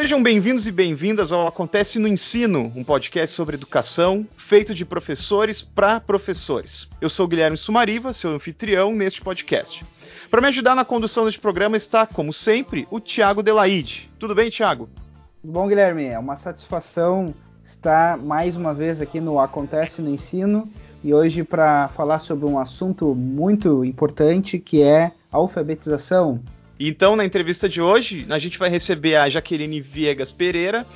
Sejam bem-vindos e bem-vindas ao Acontece no Ensino, um podcast sobre educação feito de professores para professores. Eu sou Guilherme Sumariva, seu anfitrião neste podcast. Para me ajudar na condução deste programa está, como sempre, o Tiago Delaide. Tudo bem, Tiago? Tudo bom, Guilherme? É uma satisfação estar mais uma vez aqui no Acontece no Ensino e hoje para falar sobre um assunto muito importante que é alfabetização. Então, na entrevista de hoje, a gente vai receber a Jaqueline Viegas Pereira.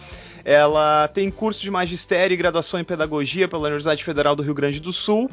Ela tem curso de magistério e graduação em pedagogia pela Universidade Federal do Rio Grande do Sul.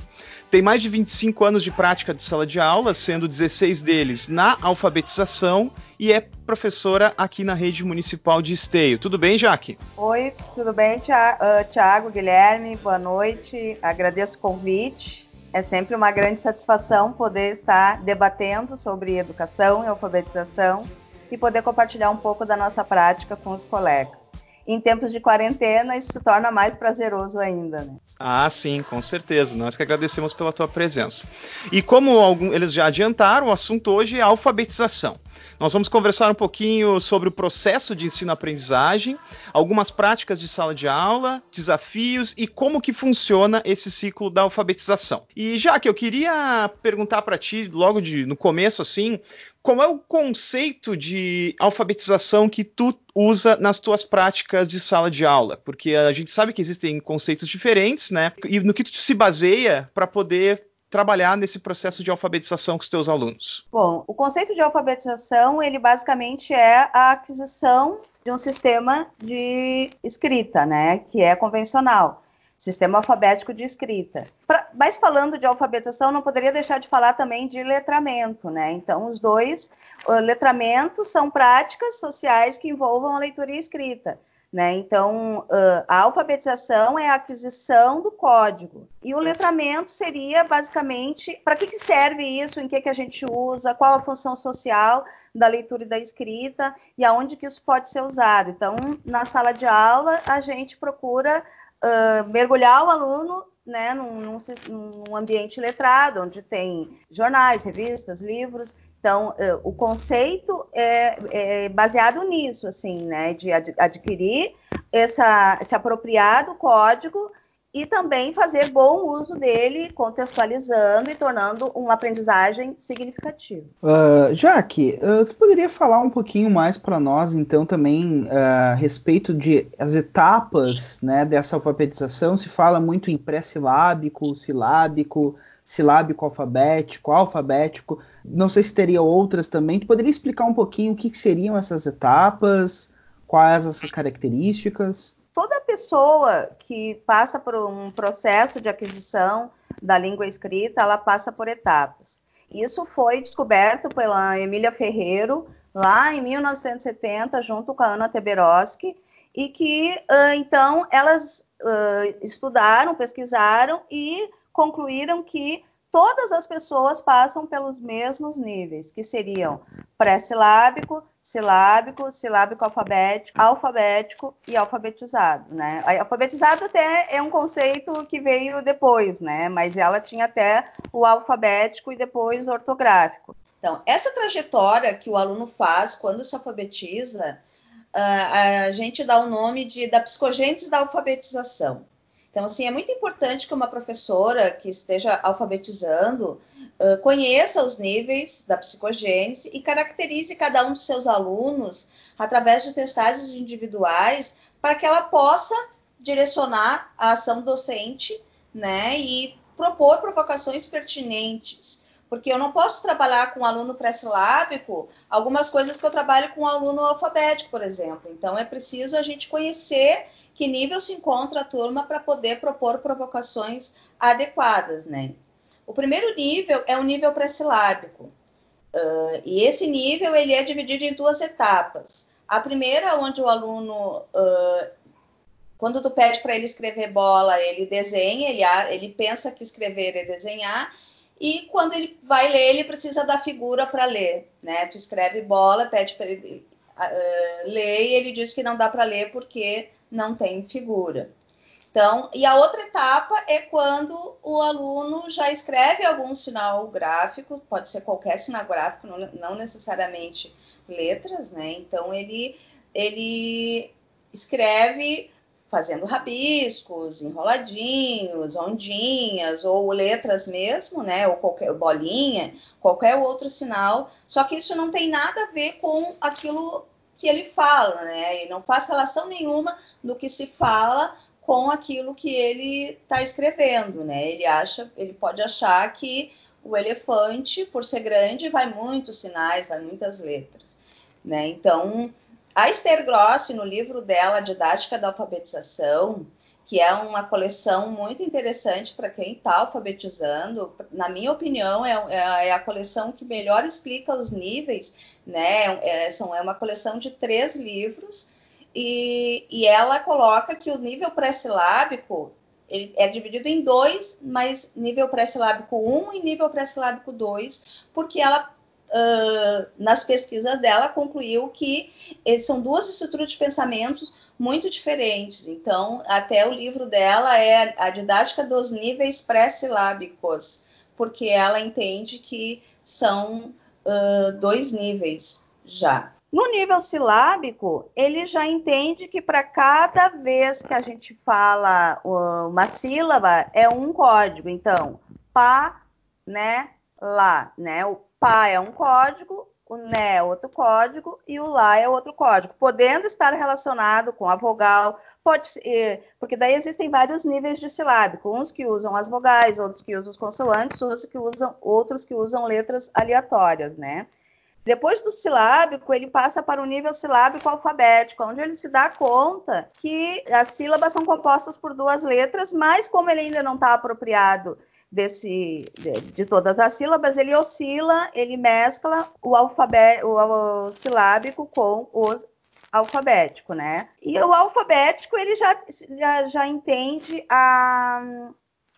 Tem mais de 25 anos de prática de sala de aula, sendo 16 deles na alfabetização e é professora aqui na rede municipal de Esteio. Tudo bem, Jaque? Oi, tudo bem, Tiago, Guilherme? Boa noite. Agradeço o convite. É sempre uma grande satisfação poder estar debatendo sobre educação e alfabetização e poder compartilhar um pouco da nossa prática com os colegas. Em tempos de quarentena, isso se torna mais prazeroso ainda. Né? Ah, sim, com certeza. Nós que agradecemos pela tua presença. E como algum, eles já adiantaram, o assunto hoje é alfabetização. Nós vamos conversar um pouquinho sobre o processo de ensino-aprendizagem, algumas práticas de sala de aula, desafios e como que funciona esse ciclo da alfabetização. E já que eu queria perguntar para ti logo de, no começo assim, qual é o conceito de alfabetização que tu usa nas tuas práticas de sala de aula? Porque a gente sabe que existem conceitos diferentes, né? E no que tu se baseia para poder trabalhar nesse processo de alfabetização com os teus alunos? Bom, o conceito de alfabetização, ele basicamente é a aquisição de um sistema de escrita, né, que é convencional, sistema alfabético de escrita. Pra, mas falando de alfabetização, não poderia deixar de falar também de letramento, né? Então, os dois uh, letramentos são práticas sociais que envolvam a leitura e escrita. Né? Então, a alfabetização é a aquisição do código. E o letramento seria, basicamente, para que, que serve isso, em que, que a gente usa, qual a função social da leitura e da escrita e aonde que isso pode ser usado. Então, na sala de aula, a gente procura uh, mergulhar o aluno né, num, num, num, ambiente letrado, onde tem jornais, revistas, livros, então, eh, o conceito é, é, baseado nisso, assim, né, de adquirir essa, esse apropriado código e também fazer bom uso dele, contextualizando e tornando uma aprendizagem significativa. Uh, Jaque, uh, tu poderia falar um pouquinho mais para nós, então, também uh, a respeito de as etapas né, dessa alfabetização? Se fala muito em pré-silábico, silábico, silábico alfabético, alfabético. Não sei se teria outras também. Tu poderia explicar um pouquinho o que, que seriam essas etapas, quais essas características? Toda pessoa que passa por um processo de aquisição da língua escrita, ela passa por etapas. Isso foi descoberto pela Emília Ferreiro lá em 1970, junto com a Ana Teberoski, e que então elas estudaram, pesquisaram e concluíram que todas as pessoas passam pelos mesmos níveis, que seriam pré-silábico, silábico, silábico alfabético, alfabético e alfabetizado, né? Alfabetizado até é um conceito que veio depois, né? Mas ela tinha até o alfabético e depois o ortográfico. Então, essa trajetória que o aluno faz quando se alfabetiza, ah, a gente dá o nome de da psicogênese da alfabetização. Então, assim, é muito importante que uma professora que esteja alfabetizando uh, conheça os níveis da psicogênese e caracterize cada um dos seus alunos através de testagens individuais para que ela possa direcionar a ação docente, né, e propor provocações pertinentes porque eu não posso trabalhar com um aluno pré-silábico algumas coisas que eu trabalho com um aluno alfabético, por exemplo. Então, é preciso a gente conhecer que nível se encontra a turma para poder propor provocações adequadas, né? O primeiro nível é o nível pré-silábico. Uh, e esse nível ele é dividido em duas etapas. A primeira, onde o aluno, uh, quando tu pede para ele escrever bola, ele desenha, ele, ele pensa que escrever é desenhar, e quando ele vai ler, ele precisa da figura para ler, né? Tu escreve bola, pede para ele uh, ler e ele diz que não dá para ler porque não tem figura. Então, e a outra etapa é quando o aluno já escreve algum sinal gráfico, pode ser qualquer sinal gráfico, não, não necessariamente letras, né? Então ele ele escreve fazendo rabiscos, enroladinhos, ondinhas ou letras mesmo, né, ou qualquer bolinha, qualquer outro sinal. Só que isso não tem nada a ver com aquilo que ele fala, né? E não faz relação nenhuma do que se fala com aquilo que ele está escrevendo, né? Ele acha, ele pode achar que o elefante, por ser grande, vai muitos sinais, vai muitas letras, né? Então, a Esther Grossi, no livro dela, Didática da Alfabetização, que é uma coleção muito interessante para quem está alfabetizando, na minha opinião, é, é, é, a coleção que melhor explica os níveis, né? É, são, é uma coleção de três livros, e, e ela coloca que o nível pré-silábico é dividido em dois, mas nível pré-silábico 1 e nível pré-silábico 2, porque ela uh, nas pesquisas dela, concluiu que são duas estruturas de pensamentos muito diferentes. Então, até o livro dela é a didática dos níveis pré-silábicos, porque ela entende que são uh, dois níveis já. No nível silábico, ele já entende que para cada vez que a gente fala uma sílaba é um código. Então, pá, né, lá, né? O pá é um código, o né é outro código e o lá é outro código, podendo estar relacionado com a vogal, pode ser, porque daí existem vários níveis de silábico, uns que usam as vogais, outros que usam as consoantes, outros que usam, outros que usam letras aleatórias, né? Depois do silábico, ele passa para o nível silábico alfabético, onde ele se dá conta que as sílabas são compostas por duas letras, mas como ele ainda não está apropriado desse, de, de, todas as sílabas, ele oscila, ele mescla o, alfabeto, o, silábico com o alfabético, né? E o alfabético ele já, já, já entende a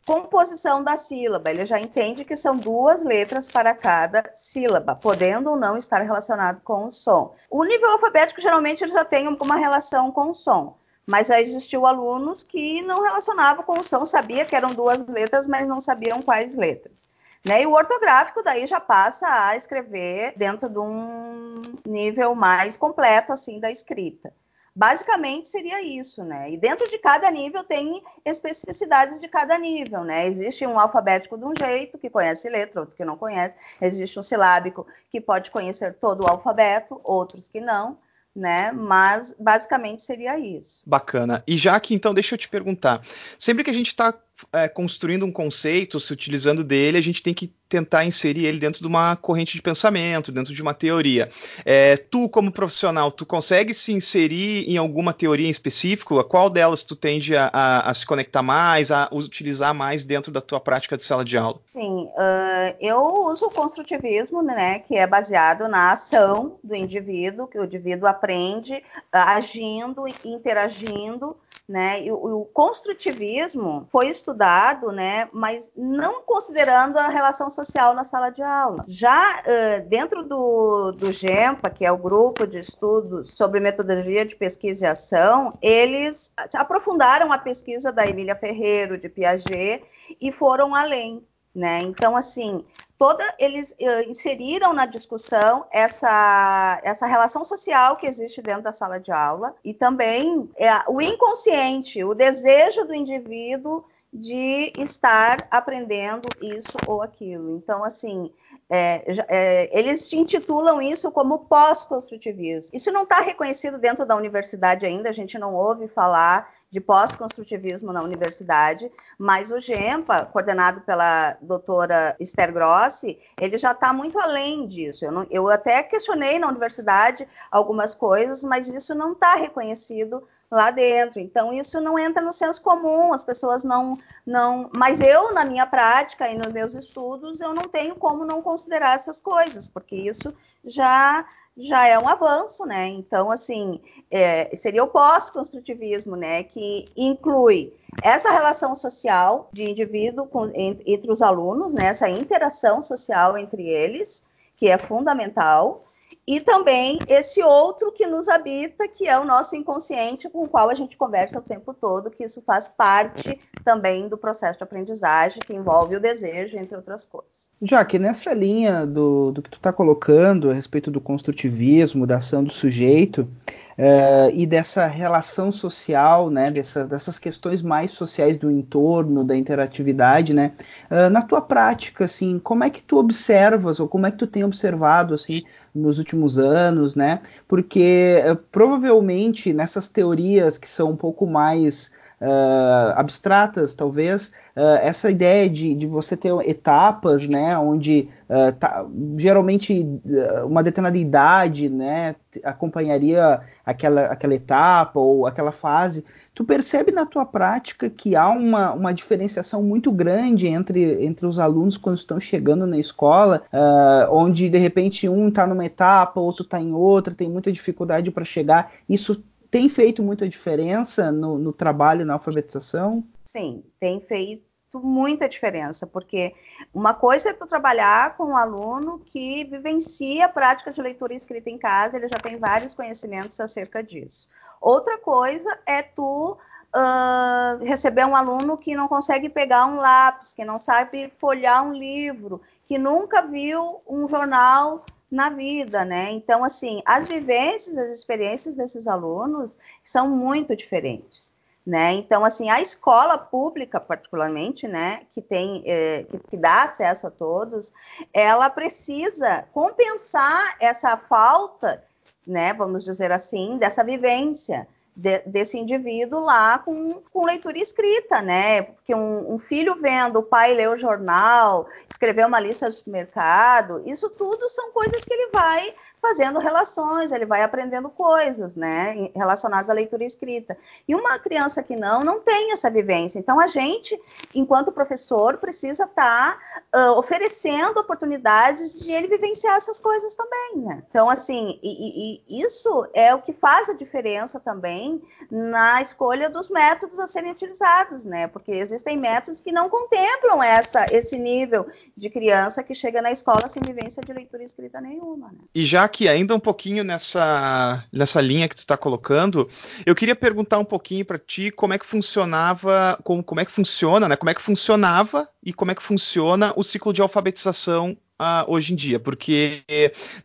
composição da sílaba, ele já entende que são duas letras para cada sílaba, podendo ou não estar relacionado com o som. O nível alfabético geralmente ele já tem uma relação com o som mas já existiu alunos que não relacionavam com o som, sabia que eram duas letras, mas não sabiam quais letras. Né? E o ortográfico daí já passa a escrever dentro de um nível mais completo assim da escrita. Basicamente seria isso, né? E dentro de cada nível tem especificidades de cada nível, né? Existe um alfabético de um jeito, que conhece letra, outro que não conhece. Existe um silábico que pode conhecer todo o alfabeto, outros que não né? Mas basicamente seria isso. Bacana. E já que então, deixa eu te perguntar: sempre que a gente está é, construindo um conceito, se utilizando dele, a gente tem que tentar inserir ele dentro de uma corrente de pensamento, dentro de uma teoria. É, tu, como profissional, tu consegue se inserir em alguma teoria em específico? A qual delas tu tende a, a, a se conectar mais, a utilizar mais dentro da tua prática de sala de aula? Sim, uh, eu uso o construtivismo, né, que é baseado na ação do indivíduo, que o indivíduo aprende uh, agindo, interagindo, né? E o, o, construtivismo foi estudado, né? Mas não considerando a relação social na sala de aula. Já uh, dentro do, do GEMPA, que é o grupo de estudos sobre metodologia de pesquisa e ação, eles aprofundaram a pesquisa da Emília Ferreiro de Piaget e foram além. Né? Então, assim, toda eles uh, inseriram na discussão essa, essa relação social que existe dentro da sala de aula e também é, o inconsciente, o desejo do indivíduo de estar aprendendo isso ou aquilo. Então, assim, é, é, eles intitulam isso como pós-construtivismo. Isso não está reconhecido dentro da universidade ainda, a gente não ouve falar de pós-construtivismo na universidade, mas o GEMPA, coordenado pela doutora Esther Grossi, ele já está muito além disso. Eu, não, eu, até questionei na universidade algumas coisas, mas isso não está reconhecido lá dentro. Então, isso não entra no senso comum, as pessoas não, não. Mas eu, na minha prática e nos meus estudos, eu não tenho como não considerar essas coisas, porque isso já já é um avanço, né? Então, assim, é, seria o pós-construtivismo, né? Que inclui essa relação social de indivíduo com, entre, entre os alunos, né? Essa interação social entre eles, que é fundamental, e também esse outro que nos habita, que é o nosso inconsciente, com o qual a gente conversa o tempo todo, que isso faz parte também do processo de aprendizagem, que envolve o desejo, entre outras coisas. Já que nessa linha do, do que tu está colocando a respeito do construtivismo, da ação do sujeito, uh, e dessa relação social, né, dessa, dessas questões mais sociais do entorno, da interatividade, né, uh, na tua prática, assim, como é que tu observas ou como é que tu tem observado, assim, nos últimos anos, né, porque uh, provavelmente nessas teorias que são um pouco mais uh, abstratas, talvez, uh, essa ideia de, de, você ter etapas, né, onde uh, tá, geralmente uma determinada idade, né, acompanharia aquela, aquela etapa ou aquela fase, tu percebe na tua prática que há uma, uma diferenciação muito grande entre, entre os alunos quando estão chegando na escola, onde de repente um está numa etapa, outro está em outra, tem muita dificuldade para chegar, isso tem feito muita diferença no, no trabalho na alfabetização? Sim, tem feito muita diferença, porque uma coisa é tu trabalhar com um aluno que vivencia a prática de leitura escrita em casa, ele já tem vários conhecimentos acerca disso. Outra coisa é tu uh, receber um aluno que não consegue pegar um lápis, que não sabe folhar um livro, que nunca viu um jornal na vida, né? Então, assim, as vivências, as experiências desses alunos são muito diferentes, né? Então, assim, a escola pública, particularmente, né, que tem, é, que, que dá acesso a todos, ela precisa compensar essa falta, né, vamos dizer assim, dessa vivência, de, desse indivíduo lá com, com leitura escrita, né? Porque um, um, filho vendo o pai ler o jornal, escrever uma lista do supermercado, isso tudo são coisas que ele vai fazendo relações, ele vai aprendendo coisas, né, relacionadas à leitura escrita. E uma criança que não, não tem essa vivência. Então, a gente, enquanto professor, precisa estar tá, uh, oferecendo oportunidades de ele vivenciar essas coisas também, né? Então, assim, e, e, e isso é o que faz a diferença também na escolha dos métodos a serem utilizados, né? Porque existem métodos que não contemplam essa, esse nível de criança que chega na escola sem vivência de leitura escrita nenhuma, né? E já aqui ainda um pouquinho nessa, nessa linha que tu está colocando, eu queria perguntar um pouquinho para ti como é que funcionava, como, como é que funciona, né? Como é que funcionava e como é que funciona o ciclo de alfabetização uh, hoje em dia, porque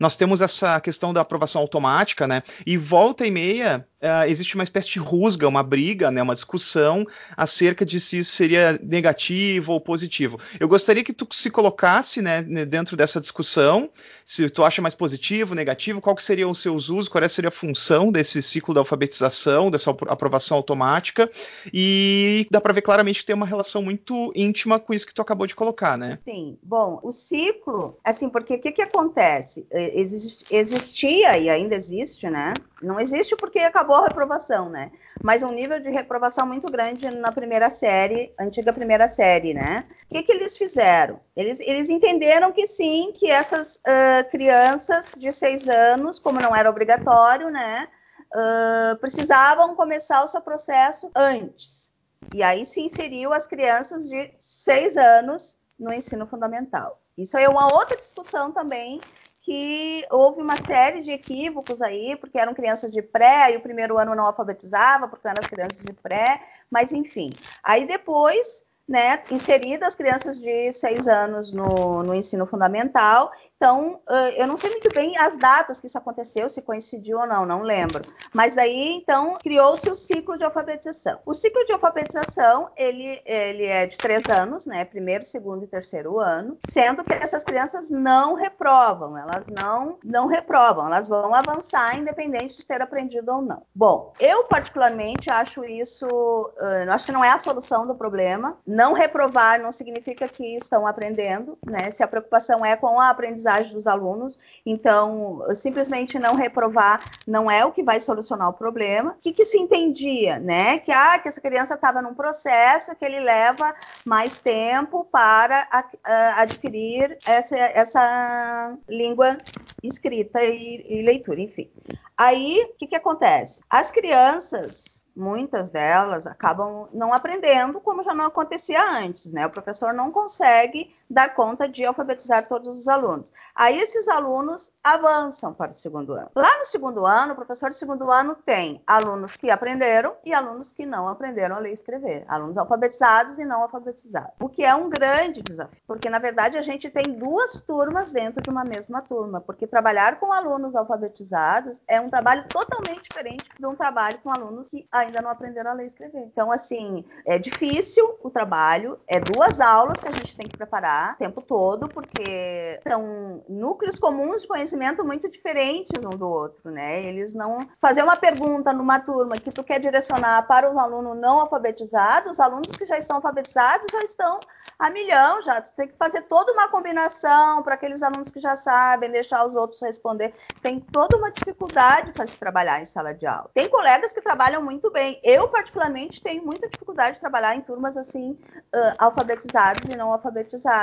nós temos essa questão da aprovação automática, né? E volta e meia uh, existe uma espécie de rusga, uma briga, né? Uma discussão acerca de se isso seria negativo ou positivo. Eu gostaria que tu se colocasse, né, dentro dessa discussão, se tu acha mais positivo, negativo, qual que seriam os seus usos, qual seria a função desse ciclo da alfabetização, dessa aprovação automática, e dá para ver claramente que tem uma relação muito íntima com isso que tu acabou de colocar, né? Sim. Bom, o ciclo assim, porque o que, que acontece? É, existia e ainda existe, né? Não existe porque acabou a reprovação, né? Mas um nível de reprovação muito grande na primeira série, antiga primeira série, né? O que, que eles fizeram? Eles, eles entenderam que sim, que essas uh, crianças de seis anos, como não era obrigatório, né? Uh, precisavam começar o seu processo antes. E aí se inseriu as crianças de seis anos no ensino fundamental. Isso é uma outra discussão também que houve uma série de equívocos aí, porque eram crianças de pré, e o primeiro ano não alfabetizava, porque eram as crianças de pré, mas enfim. Aí depois, né, inseridas as crianças de seis anos no, no ensino fundamental, então, eu não sei muito bem as datas que isso aconteceu, se coincidiu ou não, não lembro. Mas aí, então, criou-se o ciclo de alfabetização. O ciclo de alfabetização, ele, ele é de três anos, né? Primeiro, segundo e terceiro ano, sendo que essas crianças não reprovam, elas não, não reprovam, elas vão avançar independente de ter aprendido ou não. Bom, eu particularmente acho isso, uh, acho que não é a solução do problema. Não reprovar não significa que estão aprendendo, né? Se a preocupação é com a aprendizagem aprendizagem dos alunos. Então, simplesmente não reprovar não é o que vai solucionar o problema. O que, que se entendia, né? Que, ah, que essa criança estava num processo que ele leva mais tempo para a, a, adquirir essa, essa língua escrita e, e leitura, enfim. Aí, o que, que acontece? As crianças muitas delas acabam não aprendendo como já não acontecia antes, né? O professor não consegue dar conta de alfabetizar todos os alunos. Aí esses alunos avançam para o segundo ano. Lá no segundo ano, o professor de segundo ano tem alunos que aprenderam e alunos que não aprenderam a ler e escrever, alunos alfabetizados e não alfabetizados. O que é um grande desafio, porque na verdade a gente tem duas turmas dentro de uma mesma turma, porque trabalhar com alunos alfabetizados é um trabalho totalmente diferente de um trabalho com alunos que ainda não aprenderam a ler e escrever. Então, assim, é difícil o trabalho, é duas aulas que a gente tem que preparar o tempo todo, porque são núcleos comuns de conhecimento muito diferentes um do outro, né? Eles não fazer uma pergunta numa turma que tu quer direcionar para os alunos não alfabetizados, os alunos que já estão alfabetizados já estão a milhão, já tu tem que fazer toda uma combinação para aqueles alunos que já sabem, deixar os outros responder. Tem toda uma dificuldade para se trabalhar em sala de aula. Tem colegas que trabalham muito bem. Eu, particularmente, tenho muita dificuldade de trabalhar em turmas assim, uh, alfabetizados e não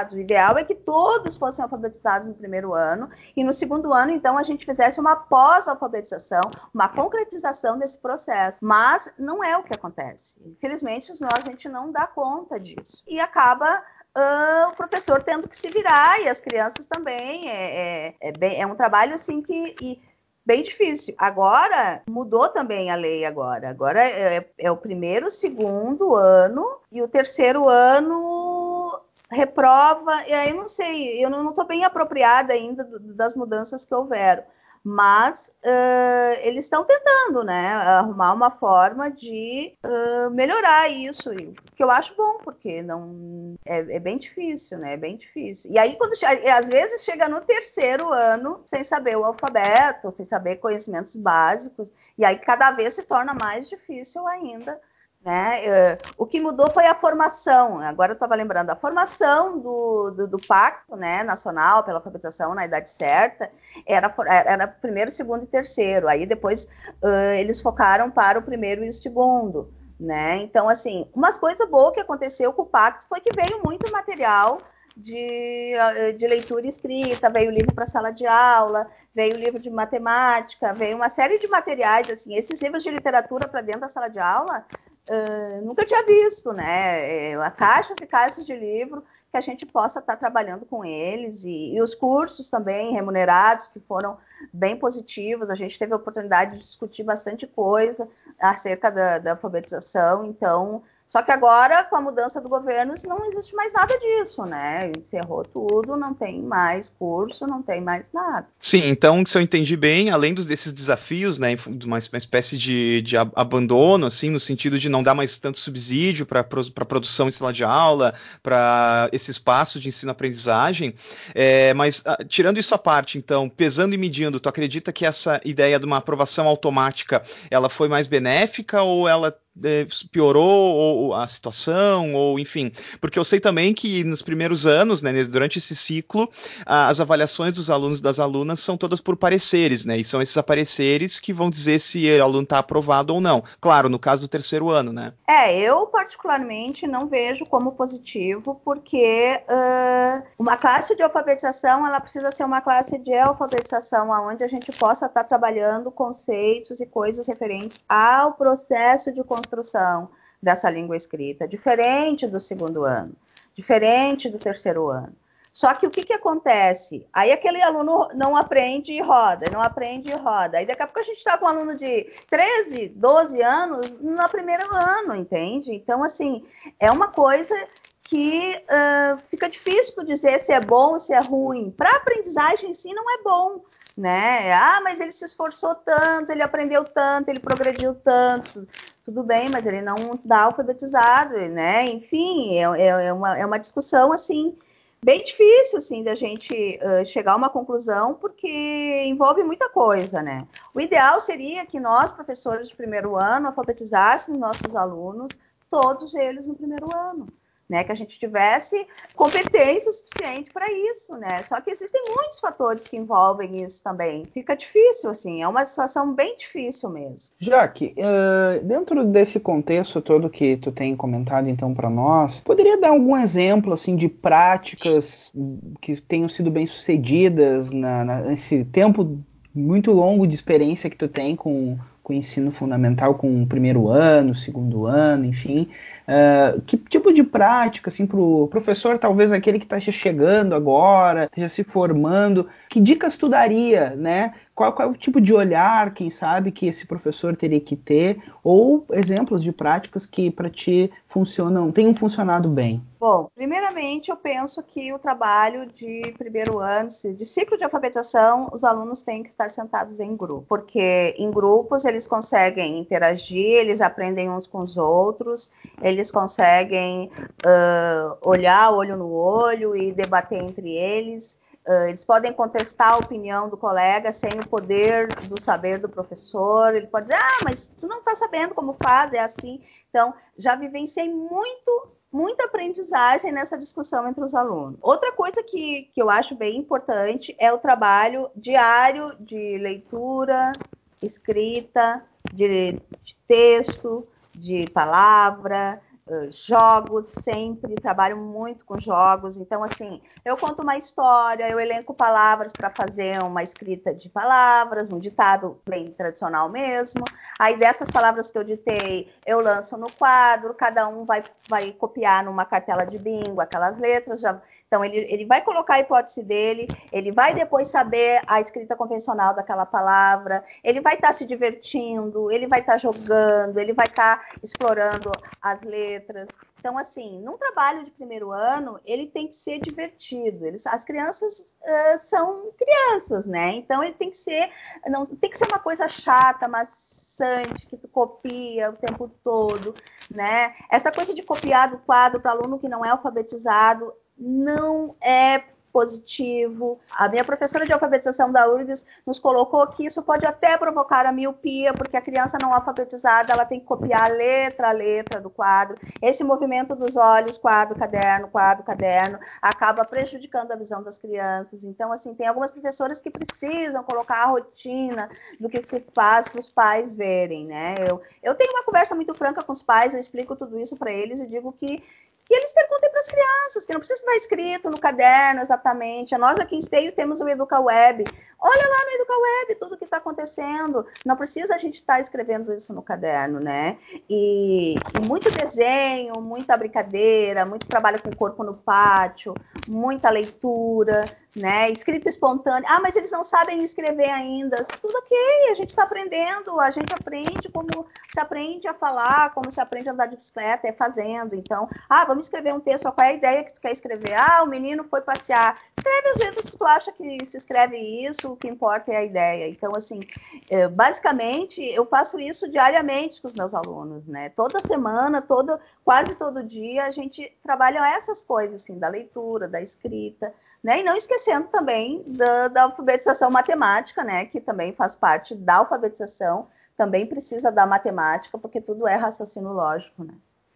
alfabetizados. O ideal é que todos fossem alfabetizados no primeiro ano e no segundo ano, então, a gente fizesse uma pós-alfabetização, uma concretização desse processo. Mas não é o que acontece. Infelizmente, nós a gente não dá conta disso. E acaba Uh, o professor tendo que se virar e as crianças também. É, é, é, bem, é um trabalho assim que. E, bem difícil. Agora, mudou também a lei agora. Agora é, é o primeiro, segundo ano e o terceiro ano reprova. E aí não sei, eu não estou bem apropriada ainda das mudanças que houveram mas uh, eles estão tentando, né, arrumar uma forma de uh, melhorar isso, que eu acho bom, porque não é, é, bem difícil, né, é bem difícil. E aí quando às vezes chega no terceiro ano sem saber o alfabeto, sem saber conhecimentos básicos, e aí cada vez se torna mais difícil ainda né? Eh, o que mudou foi a formação. Agora eu estava lembrando, a formação do, do, do, Pacto né, Nacional pela Alfabetização na Idade Certa era, era primeiro, segundo e terceiro. Aí depois uh, eles focaram para o primeiro e o segundo. Né? Então, assim, uma coisa boa que aconteceu com o Pacto foi que veio muito material de, de leitura escrita, veio livro para sala de aula, veio livro de matemática, veio uma série de materiais, assim, esses livros de literatura para dentro da sala de aula nunca tinha visto, né? É, caixas e caixas de livro que a gente possa estar tá trabalhando com eles e, e, os cursos também remunerados que foram bem positivos. A gente teve a oportunidade de discutir bastante coisa acerca da, da alfabetização, então só que agora, com a mudança do governo, não existe mais nada disso, né? Encerrou tudo, não tem mais curso, não tem mais nada. Sim, então, se eu entendi bem, além desses desafios, né, uma, uma espécie de, de, abandono, assim, no sentido de não dar mais tanto subsídio para a produção em sala de aula, para esse espaço de ensino-aprendizagem, é, mas ah, tirando isso à parte, então, pesando e medindo, tu acredita que essa ideia de uma aprovação automática, ela foi mais benéfica ou ela é, piorou a situação, ou enfim, porque eu sei também que nos primeiros anos, né, durante esse ciclo, as avaliações dos alunos e das alunas são todas por pareceres, né, e são esses apareceres que vão dizer se o aluno está aprovado ou não. Claro, no caso do terceiro ano, né? É, eu particularmente não vejo como positivo, porque uh, uma classe de alfabetização, ela precisa ser uma classe de alfabetização onde a gente possa estar tá trabalhando conceitos e coisas referentes ao processo de construção construção dessa língua escrita, diferente do segundo ano, diferente do terceiro ano. Só que o que, que acontece? Aí aquele aluno não aprende e roda, não aprende e roda. Aí daqui a pouco a gente está com um aluno de 13, 12 anos no primeiro ano, entende? Então, assim, é uma coisa que uh, fica difícil dizer se é bom ou se é ruim. Para aprendizagem em si não é bom, né? Ah, mas ele se esforçou tanto, ele aprendeu tanto, ele progrediu tanto. Tudo bem, mas ele não dá alfabetizado, né? Enfim, é, é, é uma, é uma discussão assim bem difícil assim da gente uh, chegar a uma conclusão porque envolve muita coisa, né? O ideal seria que nós professores de primeiro ano alfabetizássemos nossos alunos, todos eles no primeiro ano né? Que a gente tivesse competência suficiente para isso, né? Só que existem muitos fatores que envolvem isso também. Fica difícil, assim, é uma situação bem difícil mesmo. Jaque, uh, dentro desse contexto todo que tu tem comentado então para nós, poderia dar algum exemplo assim de práticas que tenham sido bem sucedidas na, na, nesse tempo muito longo de experiência que tu tem com, com o ensino fundamental, com o primeiro ano, segundo ano, enfim. Uh, que tipo de prática, assim, para o professor, talvez aquele que está chegando agora, esteja se formando, que dicas tu daria, né? Qual, qual é o tipo de olhar, quem sabe, que esse professor teria que ter, ou exemplos de práticas que para ti funcionam, tenham funcionado bem? Bom, primeiramente eu penso que o trabalho de primeiro ano, de ciclo de alfabetização, os alunos têm que estar sentados em grupo, porque em grupos eles conseguem interagir, eles aprendem uns com os outros, eles conseguem uh, olhar olho no olho e debater entre eles. Uh, eles podem contestar a opinião do colega sem o poder do saber do professor. Ele pode dizer, ah, mas tu não está sabendo como faz, é assim. Então, já vivenciei muito, muita aprendizagem nessa discussão entre os alunos. Outra coisa que, que eu acho bem importante é o trabalho diário de leitura, escrita, de, de texto, de palavra, jogos sempre, trabalho muito com jogos. Então, assim, eu conto uma história, eu elenco palavras para fazer uma escrita de palavras, um ditado bem tradicional mesmo. Aí, dessas palavras que eu ditei, eu lanço no quadro, cada um vai, vai copiar numa cartela de bingo aquelas letras, já então, ele, ele vai colocar a hipótese dele, ele vai depois saber a escrita convencional daquela palavra, ele vai estar tá se divertindo, ele vai estar tá jogando, ele vai estar tá explorando as letras. Então, assim, num trabalho de primeiro ano, ele tem que ser divertido. Eles, as crianças uh, são crianças, né? Então, ele tem que ser, não tem que ser uma coisa chata, mas que tu copia o tempo todo, né? Essa coisa de copiar do quadro para aluno que não é alfabetizado não é positivo. A minha professora de alfabetização da URGS nos colocou que isso pode até provocar a miopia, porque a criança não alfabetizada, ela tem que copiar letra a letra do quadro. Esse movimento dos olhos, quadro, caderno, quadro, caderno, acaba prejudicando a visão das crianças. Então, assim, tem algumas professoras que precisam colocar a rotina do que se faz para os pais verem, né? Eu, eu tenho uma conversa muito franca com os pais, eu explico tudo isso para eles e digo que que eles perguntem para as crianças, que não precisa estar escrito no caderno exatamente. Nós aqui em Esteios temos o Educa Web. Olha lá no Educa Web tudo que está acontecendo. Não precisa a gente estar escrevendo isso no caderno, né? E, e, muito desenho, muita brincadeira, muito trabalho com o corpo no pátio, muita leitura, né? Escrita espontânea. Ah, mas eles não sabem escrever ainda. Tudo ok, a gente está aprendendo, a gente aprende como se aprende a falar, como se aprende a andar de bicicleta, é fazendo. Então, ah, vamos escrever um texto, qual é a ideia que tu quer escrever? Ah, o menino foi passear. Escreve as letras que tu acha que se escreve isso, o que importa é a ideia. Então, assim, é, basicamente, eu faço isso diariamente com os meus alunos, né? Toda semana, todo, quase todo dia, a gente trabalha essas coisas, assim, da leitura, da escrita, né? E não esquecendo também da, da, alfabetização matemática, né? Que também faz parte da alfabetização, também precisa da matemática, porque tudo é raciocínio lógico, né?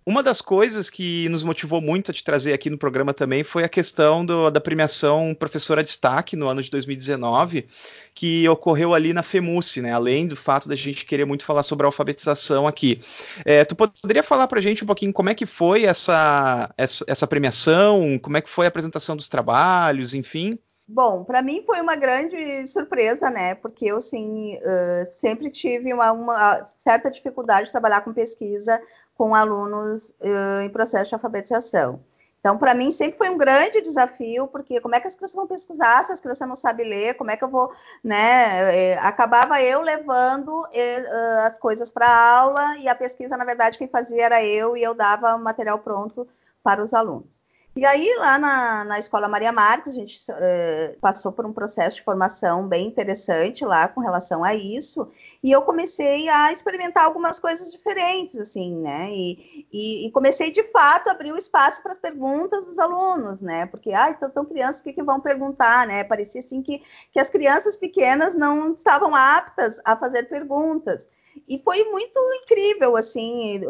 Uma das coisas que nos motivou muito a te trazer aqui no programa também foi a questão do, da premiação Professora Destaque no ano de 2019, que ocorreu ali na FEMUSE, né? Além do fato da gente querer muito falar sobre alfabetização aqui. É, tu poderia falar para a gente um pouquinho como é que foi essa, essa, essa premiação, como é que foi a apresentação dos trabalhos, enfim? Bom, para mim foi uma grande surpresa, né? Porque eu, assim, uh, sempre tive uma, uma, certa dificuldade de trabalhar com pesquisa com alunos uh, em processo de alfabetização. Então, para mim, sempre foi um grande desafio, porque como é que as crianças vão pesquisar se as crianças não sabem ler? Como é que eu vou, né? É, acabava eu levando é, as coisas para a aula e a pesquisa, na verdade, quem fazia era eu e eu dava o material pronto para os alunos. E aí, lá na, na Escola Maria Marques, a gente uh, passou por um processo de formação bem interessante lá com relação a isso, e eu comecei a experimentar algumas coisas diferentes, assim, né? E, e, e comecei, de fato, a abrir o espaço para as perguntas dos alunos, né? Porque, ah, são tão crianças, o que, que vão perguntar, né? Parecia, assim, que, que as crianças pequenas não estavam aptas a fazer perguntas. E foi muito incrível, assim,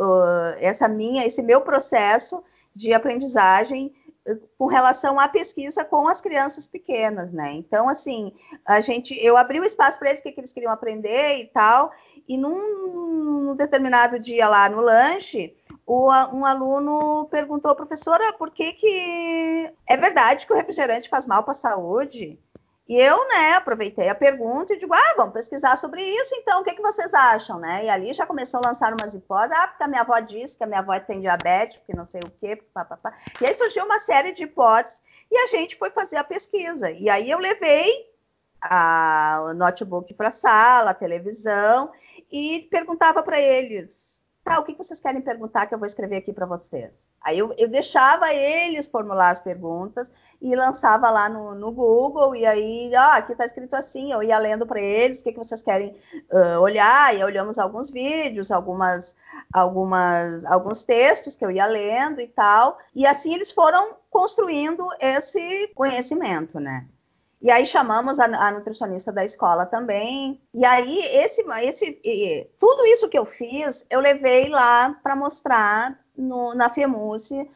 essa minha, esse meu processo de aprendizagem eh, com relação à pesquisa com as crianças pequenas, né? Então, assim, a gente, eu abri o espaço para eles que, que eles queriam aprender e tal, e num, determinado dia lá no lanche, o, um aluno perguntou, professora, por que que é verdade que o refrigerante faz mal para a saúde? E eu, né, aproveitei a pergunta e digo, ah, vamos pesquisar sobre isso, então, o que, que vocês acham, né? E ali já começou a lançar umas hipóteses, ah, porque a minha avó disse que a minha avó tem diabetes, porque não sei o quê, papapá. E aí surgiu uma série de hipóteses e a gente foi fazer a pesquisa. E aí eu levei a, o notebook para a sala, a televisão, e perguntava para eles, tá, o que vocês querem perguntar que eu vou escrever aqui para vocês? Aí eu, eu, deixava eles formular as perguntas e lançava lá no, no Google, e aí, ah, aqui está escrito assim, eu ia lendo para eles, o que, que vocês querem uh, olhar, e olhamos alguns vídeos, algumas, algumas, alguns textos que eu ia lendo e tal, e assim eles foram construindo esse conhecimento, né? E aí chamamos a, a, nutricionista da escola também. E aí esse, esse, tudo isso que eu fiz, eu levei lá para mostrar no, na FEMUSE,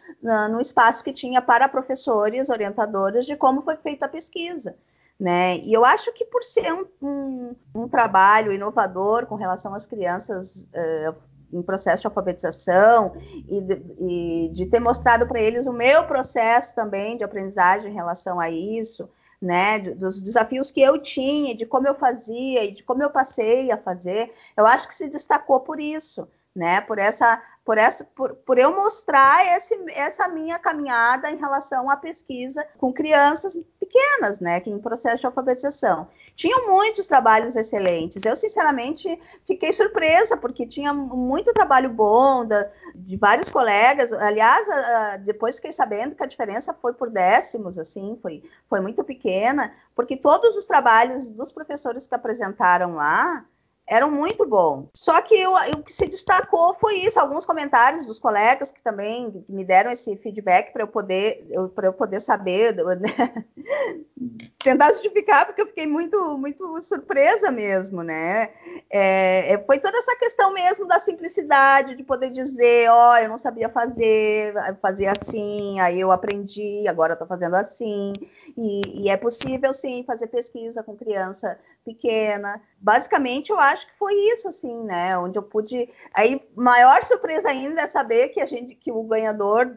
no espaço que tinha para professores, orientadores, de como foi feita a pesquisa. Né? E eu acho que por ser um, um, um trabalho inovador com relação às crianças uh, em processo de alfabetização e de, e de ter mostrado para eles o meu processo também de aprendizagem em relação a isso, né, dos desafios que eu tinha, de como eu fazia e de como eu passei a fazer, eu acho que se destacou por isso, né, por essa, por essa, por, por eu mostrar esse, essa minha caminhada em relação à pesquisa com crianças pequenas, né, que em processo de alfabetização. Tinham muitos trabalhos excelentes. Eu, sinceramente, fiquei surpresa, porque tinha muito trabalho bom da, de vários colegas. Aliás, a, a, depois fiquei sabendo que a diferença foi por décimos, assim, foi, foi muito pequena, porque todos os trabalhos dos professores que apresentaram lá eram muito bons. Só que o que se destacou foi isso, alguns comentários dos colegas que também me deram esse feedback para eu poder para eu poder saber, né? tentar justificar, porque eu fiquei muito muito surpresa mesmo, né? É, é, foi toda essa questão mesmo da simplicidade, de poder dizer, ó, oh, eu não sabia fazer, fazer assim, aí eu aprendi, agora estou fazendo assim, e, e é possível sim fazer pesquisa com criança pequena. Basicamente, eu acho que foi isso, assim, né? Onde eu pude. Aí, maior surpresa ainda é saber que a gente, que o ganhador,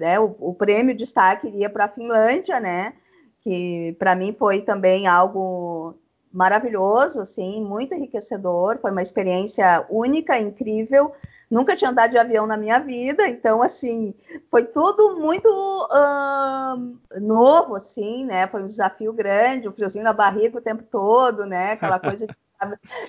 né, o, o, prêmio de destaque iria para a Finlândia, né? Que para mim foi também algo maravilhoso, assim, muito enriquecedor. Foi uma experiência única, incrível. Nunca tinha andado de avião na minha vida, então, assim, foi tudo muito novo, assim, né? Foi um desafio grande, o um friozinho na barriga o tempo todo, né? Aquela coisa de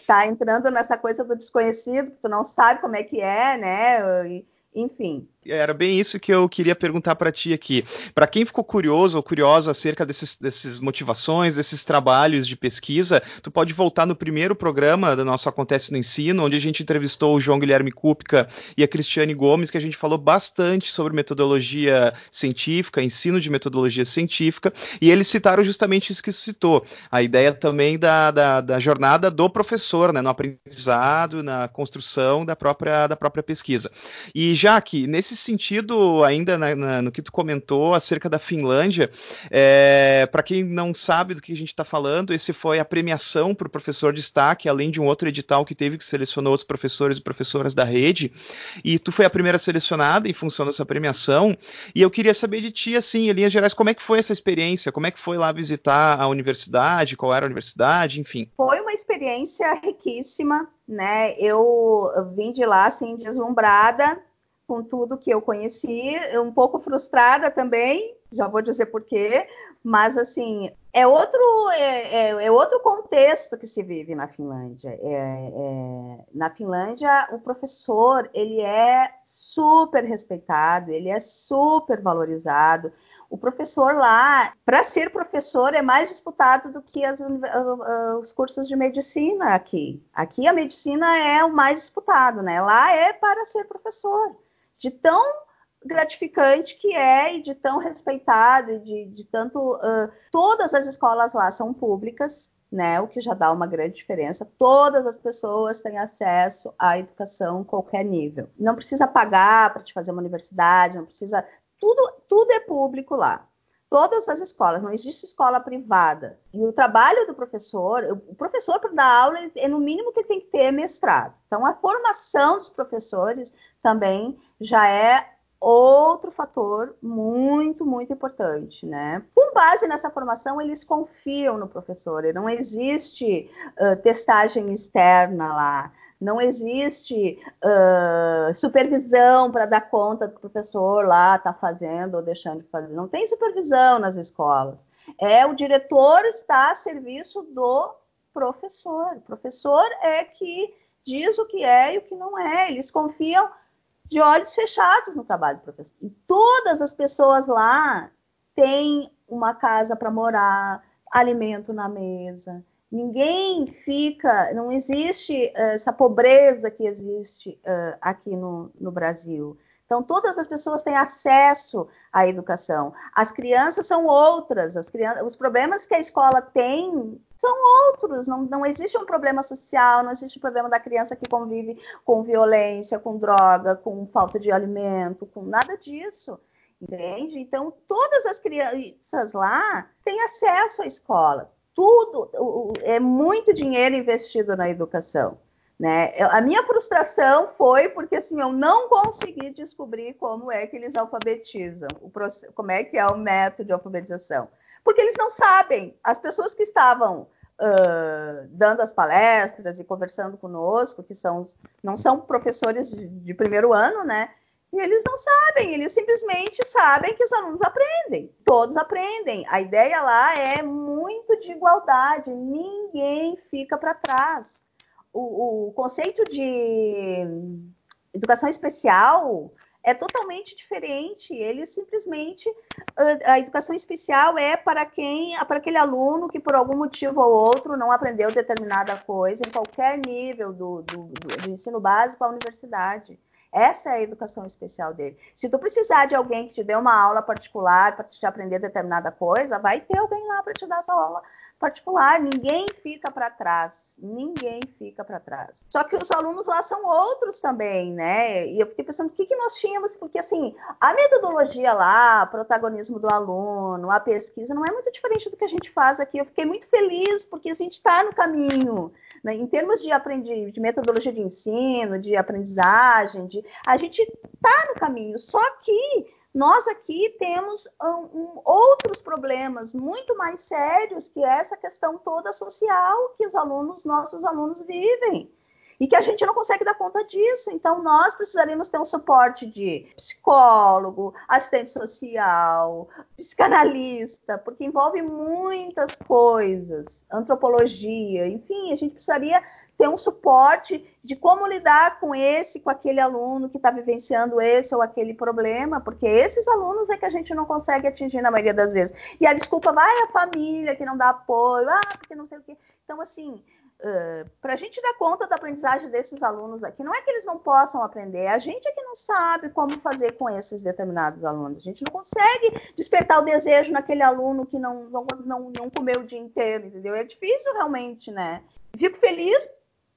tá entrando nessa coisa do desconhecido, que tu não sabe como é que é, né? E, enfim. Era bem isso que eu queria perguntar para ti aqui. Para quem ficou curioso ou curiosa acerca desses, desses motivações, desses trabalhos de pesquisa, tu pode voltar no primeiro programa do nosso Acontece no Ensino, onde a gente entrevistou o João Guilherme Kupka e a Cristiane Gomes, que a gente falou bastante sobre metodologia científica, ensino de metodologia científica, e eles citaram justamente isso que citou, a ideia também da, da, da jornada do professor, né, no aprendizado, na construção da própria, da própria pesquisa. E já que nesse nesse sentido, ainda na, na, no que tu comentou acerca da Finlândia, é, para quem não sabe do que a gente está falando, esse foi a premiação para o professor de destaque, além de um outro edital que teve que selecionou os professores e professoras da rede, e tu foi a primeira selecionada em função dessa premiação, e eu queria saber de ti, assim, em linhas gerais, como é que foi essa experiência, como é que foi lá visitar a universidade, qual era a universidade, enfim. Foi uma experiência riquíssima, né, eu vim de lá, assim, deslumbrada, com tudo que eu conheci, um pouco frustrada também, já vou dizer por quê, mas assim é outro é, é, é outro contexto que se vive na Finlândia. É, é, na Finlândia, o professor ele é super respeitado, ele é super valorizado. O professor lá, para ser professor, é mais disputado do que as, os cursos de medicina aqui. Aqui a medicina é o mais disputado, né? Lá é para ser professor de tão gratificante que é e de tão respeitado, de, de tanto. Uh, todas as escolas lá são públicas, né? O que já dá uma grande diferença. Todas as pessoas têm acesso à educação em qualquer nível. Não precisa pagar para te fazer uma universidade, não precisa. Tudo, tudo é público lá. Todas as escolas, não existe escola privada. E o trabalho do professor, o professor para dar aula, é no mínimo que ele tem que ter mestrado. Então, a formação dos professores também já é outro fator muito, muito importante, né? Com base nessa formação, eles confiam no professor, não existe uh, testagem externa lá, não existe uh, supervisão para dar conta do professor lá está fazendo ou deixando de fazer, não tem supervisão nas escolas. É o diretor está a serviço do professor. O professor é que diz o que é e o que não é. Eles confiam de olhos fechados no trabalho do professor. E todas as pessoas lá têm uma casa para morar, alimento na mesa. Ninguém fica, não existe uh, essa pobreza que existe uh, aqui no, no Brasil. Então, todas as pessoas têm acesso à educação. As crianças são outras. As crianças, os problemas que a escola tem são outros. Não, não existe um problema social, não existe um problema da criança que convive com violência, com droga, com falta de alimento, com nada disso. Entende? Então, todas as crianças lá têm acesso à escola. Tudo é muito dinheiro investido na educação. Né? A minha frustração foi porque assim eu não consegui descobrir como é que eles alfabetizam, o, como é que é o método de alfabetização, porque eles não sabem. As pessoas que estavam uh, dando as palestras e conversando conosco, que são não são professores de, de primeiro ano, né? E eles não sabem, eles simplesmente sabem que os alunos aprendem, todos aprendem. A ideia lá é muito de igualdade, ninguém fica para trás o, o conceito de educação especial é totalmente diferente. Ele simplesmente a educação especial é para quem, para aquele aluno que por algum motivo ou outro não aprendeu determinada coisa em qualquer nível do, do, do ensino básico à universidade. Essa é a educação especial dele. Se tu precisar de alguém que te dê uma aula particular para te aprender determinada coisa, vai ter alguém lá para te dar essa aula particular, ninguém fica para trás, ninguém fica para trás. Só que os alunos lá são outros também, né? E eu fiquei pensando, o que, que nós tínhamos? Porque, assim, a metodologia lá, protagonismo do aluno, a pesquisa, não é muito diferente do que a gente faz aqui. Eu fiquei muito feliz porque a gente está no caminho, né? Em termos de, aprendi, de metodologia de ensino, de aprendizagem, de, a gente está no caminho, só que nós aqui temos um, um, outros problemas muito mais sérios, que essa questão toda social que os alunos, nossos alunos vivem. E que a gente não consegue dar conta disso. Então, nós precisaríamos ter um suporte de psicólogo, assistente social, psicanalista, porque envolve muitas coisas, antropologia, enfim, a gente precisaria ter um suporte de como lidar com esse, com aquele aluno que está vivenciando esse ou aquele problema, porque esses alunos é que a gente não consegue atingir na maioria das vezes. E a desculpa vai a família que não dá apoio, ah, porque não sei o quê. Então, assim, uh, para a gente dar conta da aprendizagem desses alunos aqui, não é que eles não possam aprender, a gente é que não sabe como fazer com esses determinados alunos. A gente não consegue despertar o desejo naquele aluno que não, não, não, não comeu o dia inteiro, entendeu? É difícil realmente, né? Fico feliz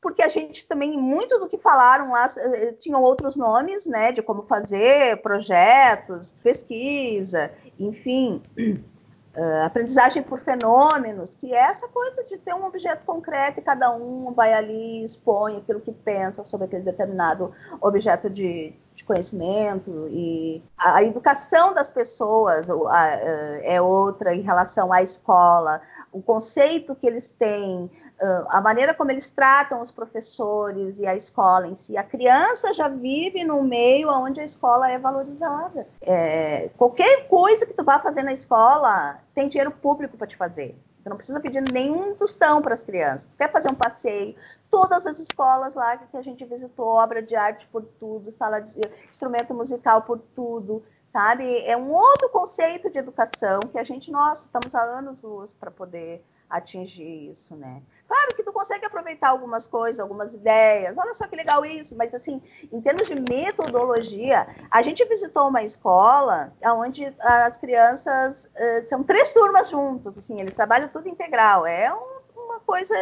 porque a gente também, muito do que falaram lá, eh, tinham outros nomes, né, de como fazer projetos, pesquisa, enfim, uh, aprendizagem por fenômenos, que é essa coisa de ter um objeto concreto e cada um vai ali expõe aquilo que pensa sobre aquele determinado objeto de, de conhecimento. E a, a, educação das pessoas a, a, eh, é outra em relação à escola, o conceito que eles têm a maneira como eles tratam os professores e a escola em si. A criança já vive num meio onde a escola é valorizada. É, qualquer coisa que tu vá fazer na escola tem dinheiro público para te fazer. Tu não precisa pedir nenhum tostão para as crianças. Tu quer fazer um passeio? Todas as escolas lá que a gente visitou, obra de arte por tudo, sala de instrumento musical por tudo, sabe? É um outro conceito de educação que a gente, nossa, estamos há anos luz para poder atingir isso, né? Claro que tu consegue aproveitar algumas coisas, algumas ideias. Olha só que legal isso, mas assim, em termos de metodologia, a gente visitou uma escola onde as crianças uh, são três turmas juntas, assim, eles trabalham tudo integral. É um, uma coisa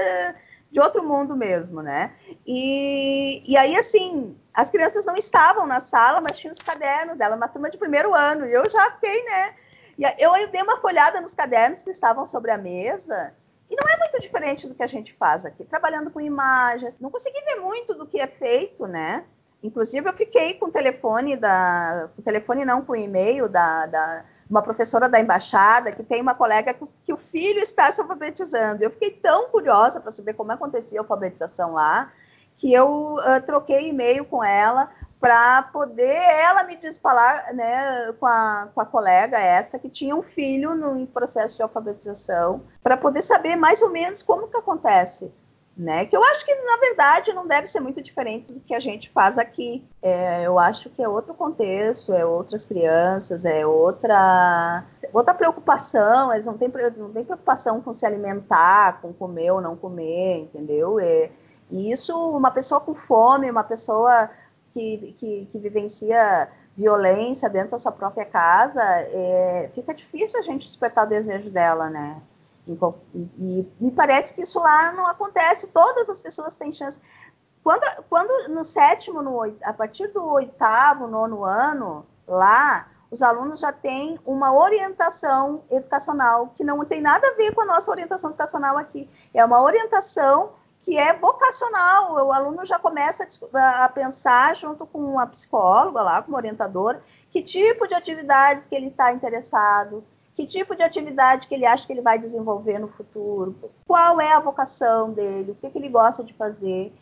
de outro mundo mesmo, né? E, e aí, assim, as crianças não estavam na sala, mas tinham os cadernos dela, uma turma de primeiro ano, e eu já fiquei, né? E eu, eu dei uma folhada nos cadernos que estavam sobre a mesa, e não é muito diferente do que a gente faz aqui, trabalhando com imagens. Não consegui ver muito do que é feito, né? Inclusive, eu fiquei com o telefone da. Com o telefone não, com o e-mail da, da uma professora da embaixada que tem uma colega que, que, o filho está se alfabetizando. Eu fiquei tão curiosa para saber como acontecia a alfabetização lá, que eu uh, troquei e-mail com ela para poder ela me falar né, com a, com a colega essa que tinha um filho no em processo de alfabetização, para poder saber mais ou menos como que acontece né? Que eu acho que na verdade não deve ser muito diferente do que a gente faz aqui. É, eu acho que é outro contexto, é outras crianças, é outra outra preocupação. Eles não têm, não têm preocupação com se alimentar, com comer ou não comer, entendeu? É, e isso, uma pessoa com fome, uma pessoa que, que, que vivencia violência dentro da sua própria casa, é, fica difícil a gente despertar o desejo dela, né? E, e, me parece que isso lá não acontece. Todas as pessoas têm chance. Quando, quando no sétimo, no, a partir do oitavo, nono ano, lá, os alunos já têm uma orientação educacional que não tem nada a ver com a nossa orientação educacional aqui. É uma orientação que é vocacional. O aluno já começa a, a pensar junto com uma psicóloga lá, com uma orientadora, que tipo de atividades que ele está interessado, que tipo de atividade que ele acha que ele vai desenvolver no futuro, qual é a vocação dele, o que, que ele gosta de fazer.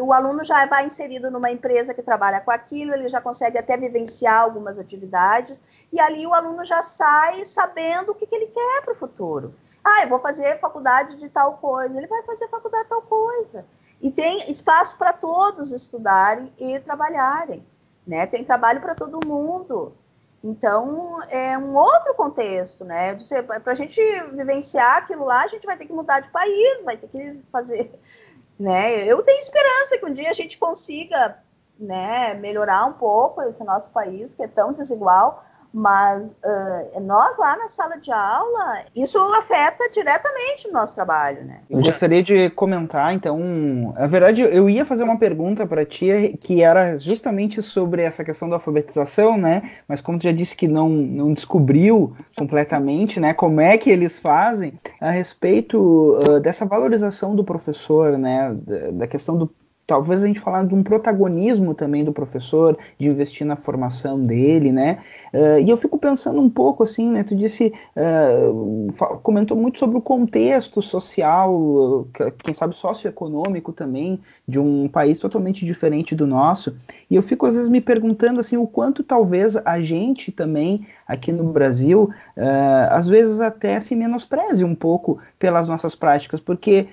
O aluno já vai inserido numa empresa que trabalha com aquilo, ele já consegue até vivenciar algumas atividades, e ali o aluno já sai sabendo o que, que ele quer para o futuro. Ah, eu vou fazer faculdade de tal coisa, ele vai fazer faculdade de tal coisa. E tem espaço para todos estudarem e trabalharem. Né? Tem trabalho para todo mundo. Então, é um outro contexto, né? Para a gente vivenciar aquilo lá, a gente vai ter que mudar de país, vai ter que fazer. Né? Eu tenho esperança que um dia a gente consiga né, melhorar um pouco esse nosso país, que é tão desigual, mas uh, nós lá na sala de aula, isso afeta diretamente o nosso trabalho, né? Eu gostaria de comentar, então, na verdade, eu ia fazer uma pergunta para ti que era justamente sobre essa questão da alfabetização, né? Mas como tu já disse que não, não descobriu completamente, né? Como é que eles fazem a respeito uh, dessa valorização do professor, né? Da, da questão do talvez a gente falar de um protagonismo também do professor, de investir na formação dele, né? Uh, e eu fico pensando um pouco assim, né? Tu disse, uh, comentou muito sobre o contexto social, quem sabe socioeconômico também, de um país totalmente diferente do nosso. E eu fico às vezes me perguntando assim, o quanto talvez a gente também aqui no Brasil, uh, às vezes até se menospreze um pouco pelas nossas práticas, porque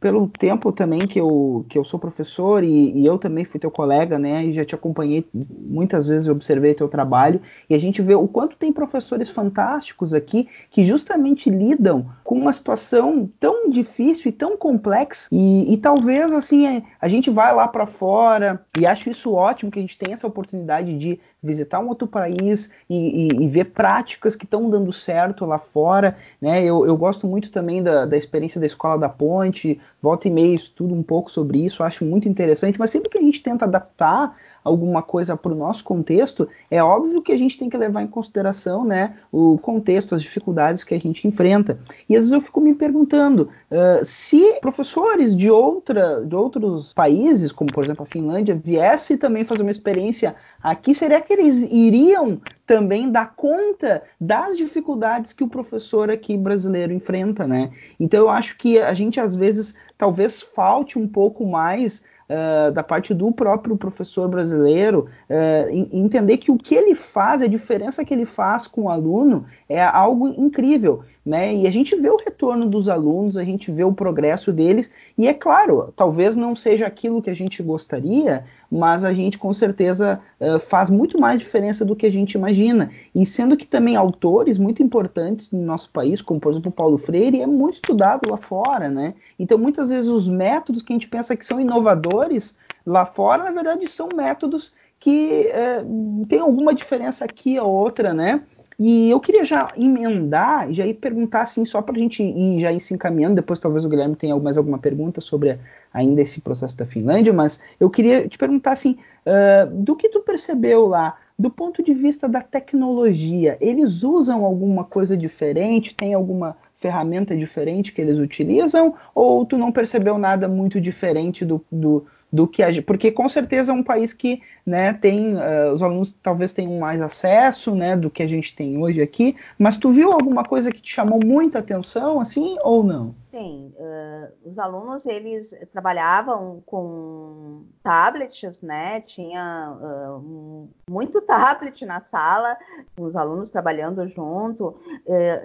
pelo tempo também que eu, que eu sou professor professor e, e, eu também fui teu colega, né? E já te acompanhei muitas vezes, observei teu trabalho e a gente vê o quanto tem professores fantásticos aqui que justamente lidam com uma situação tão difícil e tão complexa e, e talvez assim é, a gente vai lá para fora e acho isso ótimo que a gente tem essa oportunidade de visitar um outro país e, e, e ver práticas que estão dando certo lá fora, né? Eu, eu gosto muito também da, da experiência da Escola da Ponte, volta e meia estudo um pouco sobre isso, acho muito interessante, mas sempre que a gente tenta adaptar alguma coisa para o nosso contexto, é óbvio que a gente tem que levar em consideração né, o contexto, as dificuldades que a gente enfrenta. E às vezes eu fico me perguntando uh, se professores de, outra, de outros países, como por exemplo a Finlândia, viessem também fazer uma experiência aqui, será que eles iriam também dar conta das dificuldades que o professor aqui brasileiro enfrenta, né? Então eu acho que a gente às vezes talvez falte um pouco mais uh, da parte do próprio professor brasileiro, uh, entender que o que ele faz, a diferença que ele faz com o aluno é algo incrível. Né? E a gente vê o retorno dos alunos, a gente vê o progresso deles, e é claro, talvez não seja aquilo que a gente gostaria, mas a gente com certeza uh, faz muito mais diferença do que a gente imagina. E sendo que também autores muito importantes no nosso país, como por exemplo Paulo Freire, é muito estudado lá fora, né? Então muitas vezes os métodos que a gente pensa que são inovadores lá fora, na verdade são métodos que uh, tem alguma diferença aqui ou outra, né? E eu queria já emendar, já ir perguntar assim, só para a gente ir já ir se encaminhando, depois talvez o Guilherme tenha mais alguma pergunta sobre ainda esse processo da Finlândia, mas eu queria te perguntar assim, uh, do que tu percebeu lá, do ponto de vista da tecnologia, eles usam alguma coisa diferente, tem alguma ferramenta diferente que eles utilizam, ou tu não percebeu nada muito diferente do, do do que a gente, porque com certeza é um país que né, tem uh, os alunos talvez tenham mais acesso né, do que a gente tem hoje aqui, mas tu viu alguma coisa que te chamou muita atenção assim ou não? Sim, uh, os alunos eles trabalhavam com tablets, né? Tinha uh, muito tablet na sala, os alunos trabalhando junto.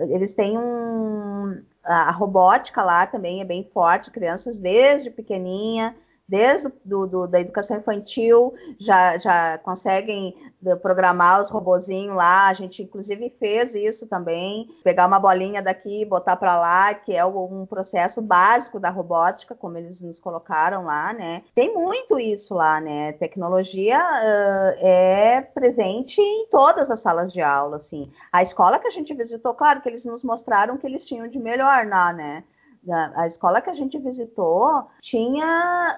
Eles têm um a robótica lá também é bem forte, crianças desde pequenininha desde do, do, da educação infantil já, já conseguem eh, programar os robozinhos lá. A gente inclusive fez isso também, pegar uma bolinha daqui, botar para lá, que é um processo básico da robótica, como eles nos colocaram lá, né? Tem muito isso lá, né? Tecnologia uh, é presente em todas as salas de aula, assim. A escola que a gente visitou, claro que eles nos mostraram que eles tinham de melhor lá, né? A escola que a gente visitou tinha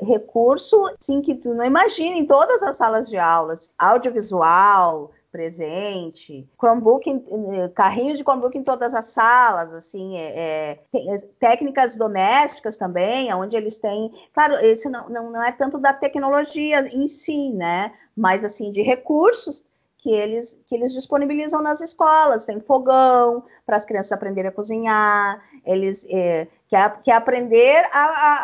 uh, recurso assim, que tu não imagina em todas as salas de aulas, audiovisual presente, Chromebook, carrinho de Chromebook em todas as salas, assim, é, é, técnicas domésticas também, onde eles têm, claro, isso não, não, não é tanto da tecnologia em si, né, mas assim de recursos que eles, que eles disponibilizam nas escolas. Tem fogão para as crianças aprenderem a cozinhar, eles é, quer, quer aprender a, a,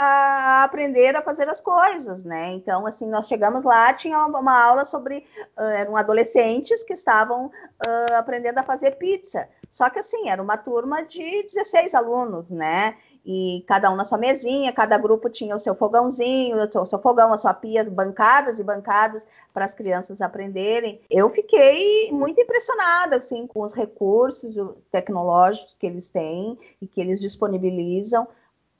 a, aprender a fazer as coisas, né? Então, assim, nós chegamos lá, tinha uma, uma aula sobre uh, eram adolescentes que estavam uh, aprendendo a fazer pizza. Só que assim, era uma turma de 16 alunos, né? E cada um na sua mesinha, cada grupo tinha o seu fogãozinho, o seu, o seu fogão, a sua pia, bancadas e bancadas para as crianças aprenderem. Eu fiquei muito impressionada assim com os recursos tecnológicos que eles têm e que eles disponibilizam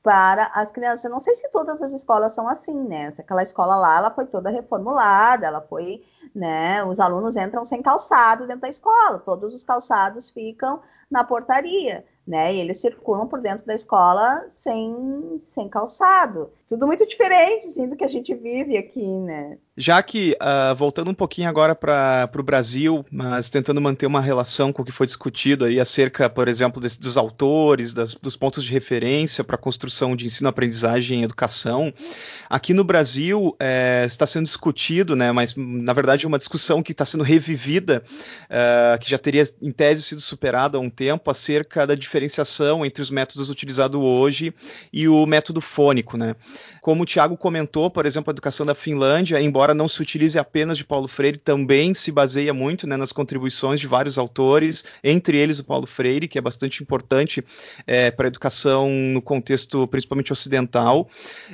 para as crianças. Eu não sei se todas as escolas são assim, né? Aquela escola lá, ela foi toda reformulada, ela foi, né? Os alunos entram sem calçado dentro da escola, todos os calçados ficam na portaria né? E eles circulam por dentro da escola sem, sem calçado. Tudo muito diferente, assim, do que a gente vive aqui, né? Já que, uh, voltando um pouquinho agora para o Brasil, mas tentando manter uma relação com o que foi discutido aí acerca, por exemplo, desse, dos autores, das, dos pontos de referência para a construção de ensino-aprendizagem e educação, aqui no Brasil é, está sendo discutido, né, mas na verdade é uma discussão que está sendo revivida, uh, que já teria em tese sido superada há um tempo, acerca da diferenciação entre os métodos utilizados hoje e o método fônico. Né? Como o Tiago comentou, por exemplo, a educação da Finlândia, embora não se utilize apenas de Paulo Freire, também se baseia muito né, nas contribuições de vários autores, entre eles o Paulo Freire, que é bastante importante é, para a educação no contexto principalmente ocidental.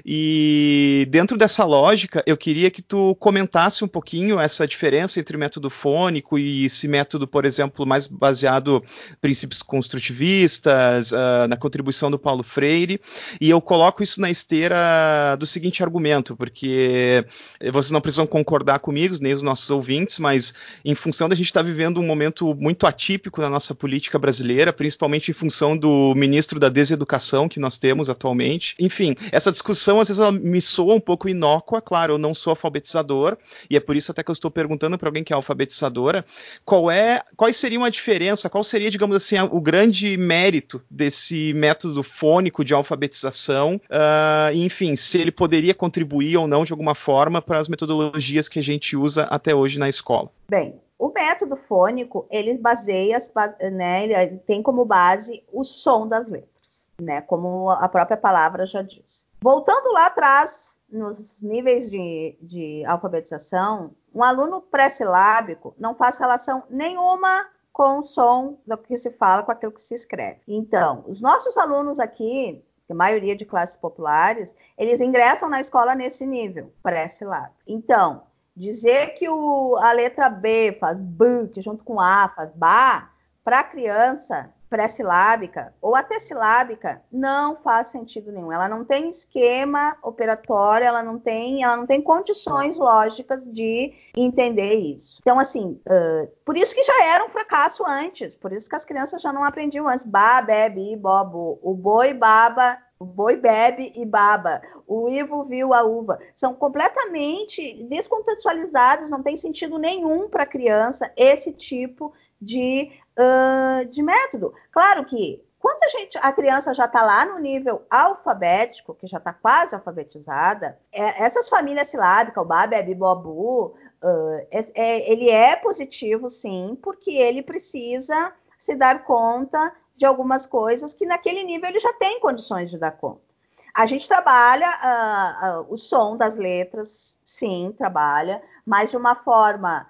E dentro dessa lógica, eu queria que tu comentasse um pouquinho essa diferença entre método fônico e esse método, por exemplo, mais baseado em princípios construtivistas, uh, na contribuição do Paulo Freire. E eu coloco isso na esteira do seguinte argumento, porque vocês não precisam concordar comigo, nem os nossos ouvintes, mas em função da gente estar tá vivendo um momento muito atípico na nossa política brasileira, principalmente em função do ministro da Deseducação que nós temos atualmente. Enfim, essa discussão às vezes me soa um pouco inócua, claro, eu não sou alfabetizador, e é por isso até que eu estou perguntando para alguém que é alfabetizadora, qual é, quais seriam a diferença, qual seria, digamos assim, o grande mérito desse método fônico de alfabetização, uh, enfim, se ele poderia contribuir ou não de alguma forma para as metodologias metodologias que a gente usa até hoje na escola? Bem, o método fônico, ele baseia, né, ele tem como base o som das letras, né, como a própria palavra já diz. Voltando lá atrás, nos níveis de, de alfabetização, um aluno pré-silábico não faz relação nenhuma com o som do que se fala com aquilo que se escreve. Então, os nossos alunos aqui, a maioria de classes populares, eles ingressam na escola nesse nível, pré-silábico. Então, dizer que o, a letra B faz B, que junto com A faz BA, para a criança pré-silábica ou até silábica não faz sentido nenhum. Ela não tem esquema operatório, ela não tem, ela não tem condições lógicas de entender isso. Então, assim, uh, por isso que já era um fracasso antes, por isso que as crianças já não aprendiam antes. Ba, bebe, bobo. O boi baba o boi bebe e baba. O Ivo viu a uva. São completamente descontextualizados, não tem sentido nenhum para a criança esse tipo de uh, de método. Claro que quando a gente, a criança já está lá no nível alfabético, que já está quase alfabetizada, é, essas famílias silábicas, o babi, a bibobu, uh, é, é, ele é positivo, sim, porque ele precisa se dar conta de algumas coisas que naquele nível ele já tem condições de dar conta. A gente trabalha uh, uh, o som das letras, sim, trabalha, mas de uma forma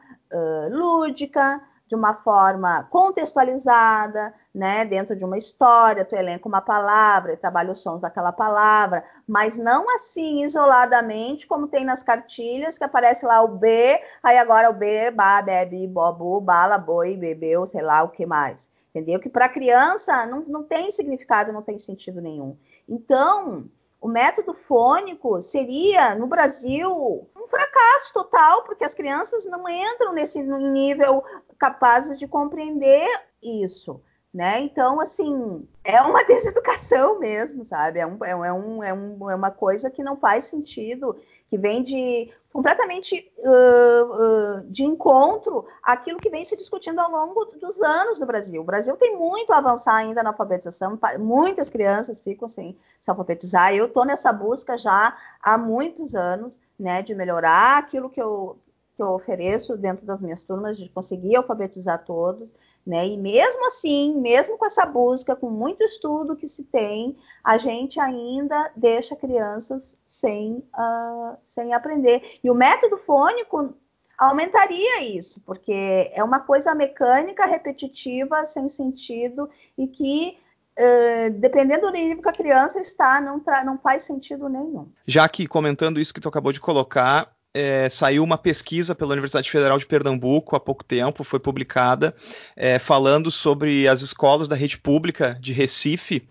lúdica, de uma forma contextualizada, né, dentro de uma história, tu elenca uma palavra trabalha os sons daquela palavra, mas não assim isoladamente, como tem nas cartilhas, que aparece lá o B, aí agora o B, ba, bebe, bobu, bala, boi, bebeu, sei lá o que mais. Entendeu? Que para criança não, não tem significado, não tem sentido nenhum. Então, o método fônico seria, no Brasil, um fracasso total, porque as crianças não entram nesse nível capazes de compreender isso. Né? Então, assim, é uma deseducação mesmo, sabe? É, um, é, um, é, um, é uma coisa que não faz sentido, que vem de completamente uh, uh, de encontro àquilo que vem se discutindo ao longo dos anos no Brasil. O Brasil tem muito a avançar ainda na alfabetização, muitas crianças ficam sem se alfabetizar. Eu estou nessa busca já há muitos anos, né, de melhorar aquilo que eu, que eu ofereço dentro das minhas turmas, de conseguir alfabetizar todos. Né? E mesmo assim, mesmo com essa busca, com muito estudo que se tem, a gente ainda deixa crianças sem, uh, sem aprender. E o método fônico aumentaria isso, porque é uma coisa mecânica, repetitiva, sem sentido e que Uh, dependendo do nível que a criança está, não, não faz sentido nenhum. Já que comentando isso que tu acabou de colocar, é, saiu uma pesquisa pela Universidade Federal de Pernambuco há pouco tempo, foi publicada, é, falando sobre as escolas da rede pública de Recife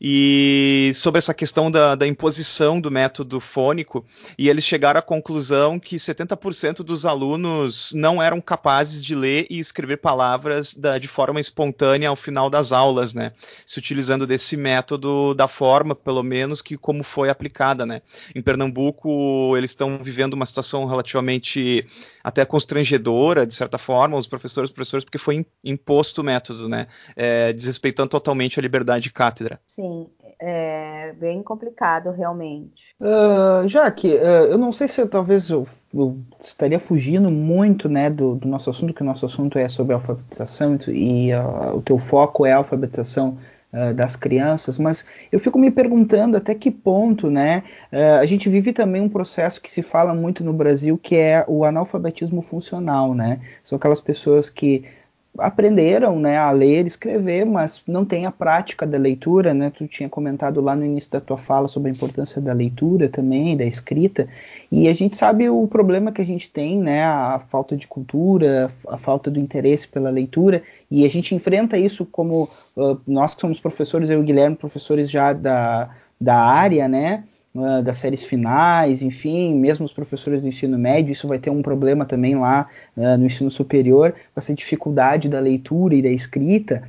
e sobre essa questão da, da, imposição do método fônico, e eles chegaram à conclusão que 70% dos alunos não eram capazes de ler e escrever palavras da, de forma espontânea ao final das aulas, né? Se utilizando desse método da forma, pelo menos, que como foi aplicada, né? Em Pernambuco, eles estão vivendo uma situação relativamente até constrangedora, de certa forma, os professores, os professores, porque foi imposto o método, né? É, desrespeitando totalmente a liberdade de cátedra. Sim assim, é bem complicado realmente. Uh, Jaque, uh, eu não sei se eu, talvez eu, eu, estaria fugindo muito né, do, do, nosso assunto, que o nosso assunto é sobre alfabetização e uh, o teu foco é a alfabetização das crianças, mas eu fico me perguntando até que ponto né, a gente vive também um processo que se fala muito no Brasil, que é o analfabetismo funcional. Né? São aquelas pessoas que aprenderam né, a ler escrever, mas não tem a prática da leitura, né? Tu tinha comentado lá no início da tua fala sobre a importância da leitura também, da escrita, e a gente sabe o problema que a gente tem, né? A falta de cultura, a falta do interesse pela leitura, e a gente enfrenta isso como uh, nós que somos professores, eu e o Guilherme, professores já da, da área, né? Uh, das séries finais, enfim, mesmo os professores do ensino médio, isso vai ter um problema também lá uh, no ensino superior, com essa dificuldade da leitura e da escrita.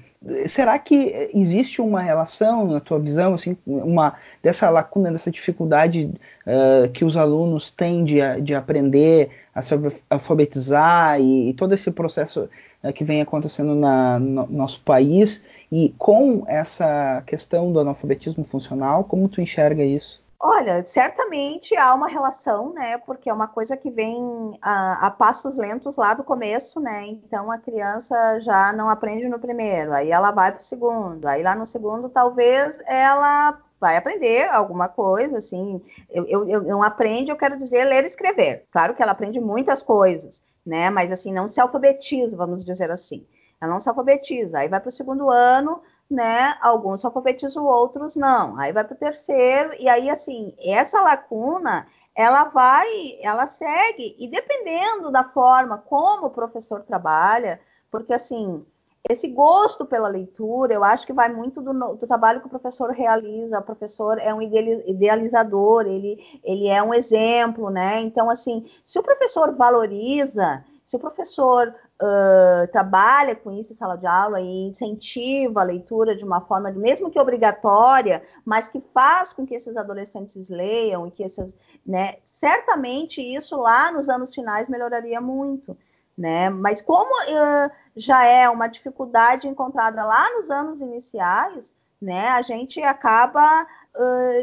Será que existe uma relação, na tua visão, assim, uma dessa lacuna, dessa dificuldade uh, que os alunos têm de, de aprender a se alfabetizar e, e todo esse processo uh, que vem acontecendo na, no nosso país e com essa questão do analfabetismo funcional, como tu enxerga isso? Olha, certamente há uma relação, né? Porque é uma coisa que vem a, a, passos lentos lá do começo, né? Então a criança já não aprende no primeiro, aí ela vai para o segundo, aí lá no segundo talvez ela vai aprender alguma coisa, assim. Eu, eu, eu não aprende, eu quero dizer ler e escrever. Claro que ela aprende muitas coisas, né? Mas assim não se alfabetiza, vamos dizer assim. Ela não se alfabetiza. Aí vai para o segundo ano, né? Alguns alfabetizam, outros não. Aí vai para o terceiro, e aí, assim, essa lacuna, ela vai, ela segue, e dependendo da forma como o professor trabalha, porque, assim, esse gosto pela leitura, eu acho que vai muito do, do, trabalho que o professor realiza. O professor é um idealizador, ele, ele é um exemplo, né? Então, assim, se o professor valoriza, se o professor uh, trabalha com isso em sala de aula e incentiva a leitura de uma forma, mesmo que obrigatória, mas que faz com que esses adolescentes leiam e que esses, né, certamente isso lá nos anos finais melhoraria muito. Né? Mas como uh, já é uma dificuldade encontrada lá nos anos iniciais, né? A gente acaba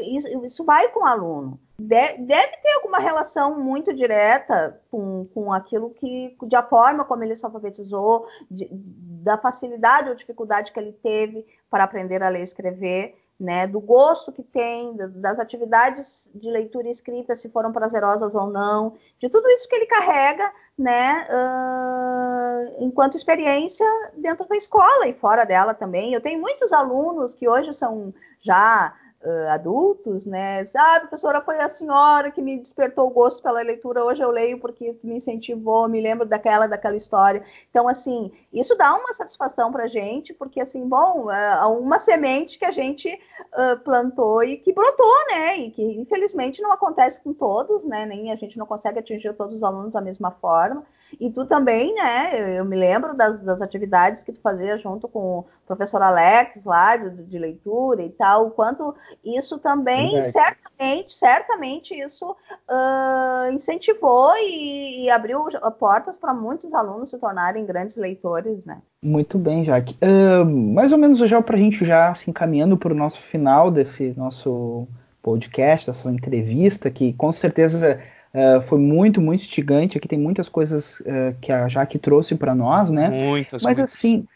isso, isso, vai com o aluno. De, deve ter alguma relação muito direta com, com aquilo que, da forma como ele se alfabetizou, de, da facilidade ou dificuldade que ele teve para aprender a ler e escrever né, do gosto que tem, das atividades de leitura e escrita, se foram prazerosas ou não, de tudo isso que ele carrega, né, uh, enquanto experiência dentro da escola e fora dela também. Eu tenho muitos alunos que hoje são já uh, adultos, né? Ah, professora, foi a senhora que me despertou o gosto pela leitura. Hoje eu leio porque me incentivou, me lembro daquela, daquela história. Então, assim, isso dá uma satisfação para gente, porque, assim, bom, é uma semente que a gente uh, plantou e que brotou, né? E que, infelizmente, não acontece com todos, né? Nem a gente não consegue atingir todos os alunos da mesma forma. E tu também, né? Eu me lembro das, das atividades que tu fazia junto com o professor Alex lá de, de leitura e tal, o quanto isso também, certamente, certamente isso uh, incentivou e, e, abriu portas para muitos alunos se tornarem grandes leitores, né? Muito bem, Jaque. Uh, mais ou menos já para a gente já se encaminhando para o nosso final desse nosso podcast, essa entrevista, que com certeza Uh, foi muito, muito instigante. Aqui tem muitas coisas uh, que a Jaque trouxe para nós, né? Muitas, Mas muitas. assim,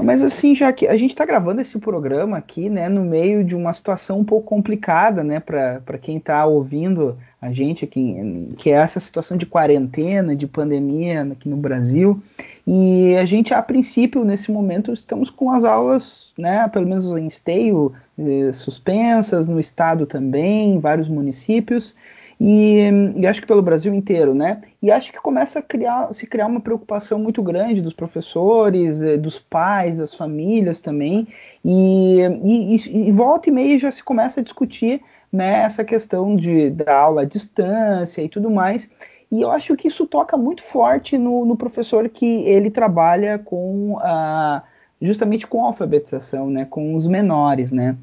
mas assim, já que a gente está gravando esse programa aqui, né, no meio de uma situação um pouco complicada, né, para quem está ouvindo a gente aqui, que é essa situação de quarentena, de pandemia aqui no Brasil. E a gente, a princípio, nesse momento, estamos com as aulas, né, pelo menos em esteio, eh, suspensas, no estado também, em vários municípios e, e, acho que pelo Brasil inteiro, né? E acho que começa a criar, se criar uma preocupação muito grande dos professores, eh, dos pais, das famílias também, e, e, e volta e meia já se começa a discutir né, essa questão de, da aula à distância e tudo mais. E eu acho que isso toca muito forte no, no professor que ele trabalha com a, justamente com a alfabetização, né, com os menores, né?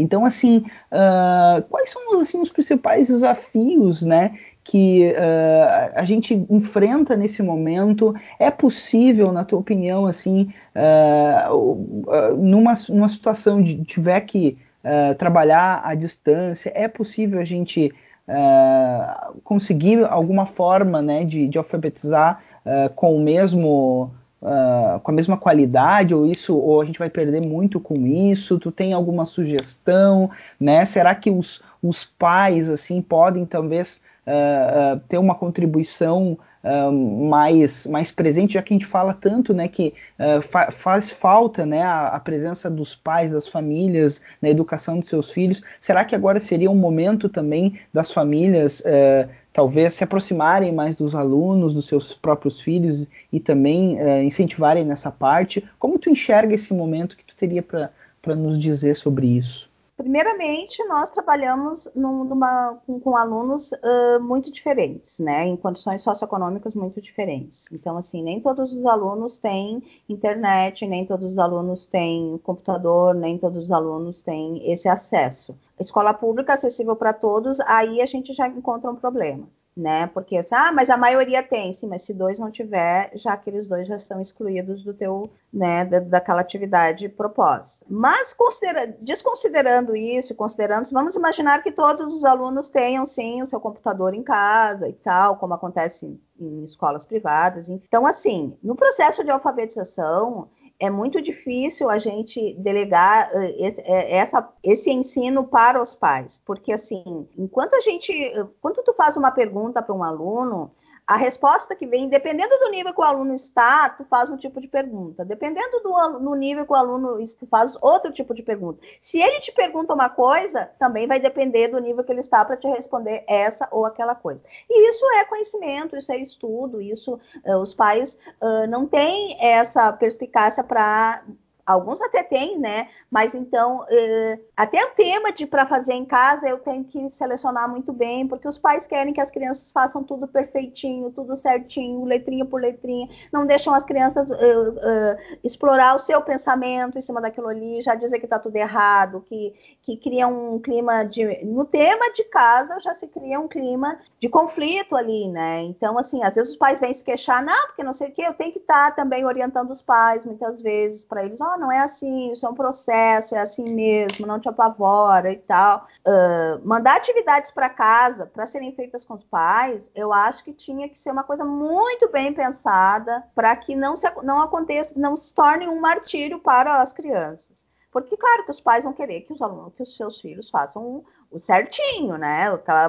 Então, assim, uh, quais são assim, os principais desafios, né, que uh, a gente enfrenta nesse momento? É possível, na tua opinião, assim, uh, numa, numa situação de tiver que trabalhar à distância, é possível a gente conseguir alguma forma, né, de, de alfabetizar com o mesmo uh, com a mesma qualidade ou isso ou a gente vai perder muito com isso? Tu tem alguma sugestão, né? Será que os, os pais assim podem talvez uh, uh, ter uma contribuição mais, mais presente, já que a gente fala tanto né, que fa faz falta né, a, a, presença dos pais, das famílias na educação dos seus filhos. Será que agora seria um momento também das famílias talvez se aproximarem mais dos alunos, dos seus próprios filhos e também uh, incentivarem nessa parte. Como tu enxerga esse momento que tu teria para nos dizer sobre isso? Primeiramente, nós trabalhamos numa, com, com, alunos uh, muito diferentes, né, em condições socioeconômicas muito diferentes. Então, assim, nem todos os alunos têm internet, nem todos os alunos têm computador, nem todos os alunos têm esse acesso. Escola pública acessível para todos, aí a gente já encontra um problema né? Porque assim, ah, mas a maioria tem, sim, mas se dois não tiver, já aqueles dois já são excluídos do teu, né, da, daquela atividade proposta. Mas desconsiderando isso, considerando, vamos imaginar que todos os alunos tenham sim o seu computador em casa e tal, como acontece em escolas privadas. Então, assim, no processo de alfabetização, é muito difícil a gente delegar uh, esse, é, essa, esse ensino para os pais, porque assim, enquanto a gente, quando tu faz uma pergunta para um aluno, a resposta que vem, dependendo do nível que o aluno está, tu faz um tipo de pergunta. Dependendo do no nível que o aluno tu faz outro tipo de pergunta. Se ele te pergunta uma coisa, também vai depender do nível que ele está para te responder essa ou aquela coisa. E isso é conhecimento, isso é estudo, isso uh, os pais uh, não têm essa perspicácia para Alguns até têm, né? Mas então, uh, até o tema de para fazer em casa eu tenho que selecionar muito bem, porque os pais querem que as crianças façam tudo perfeitinho, tudo certinho, letrinha por letrinha, não deixam as crianças uh, uh, explorar o seu pensamento em cima daquilo ali, já dizer que está tudo errado, que, que cria um clima de. No tema de casa já se cria um clima de conflito ali, né? Então, assim, às vezes os pais vêm se queixar, não, porque não sei o que, eu tenho que estar tá também orientando os pais muitas vezes para eles, oh, não é assim, isso é um processo, é assim mesmo, não te apavora e tal. Uh, mandar atividades para casa para serem feitas com os pais, eu acho que tinha que ser uma coisa muito bem pensada para que não, se, não aconteça, não se torne um martírio para as crianças. Porque, claro, que os pais vão querer que os alunos, que os seus filhos façam o certinho, né?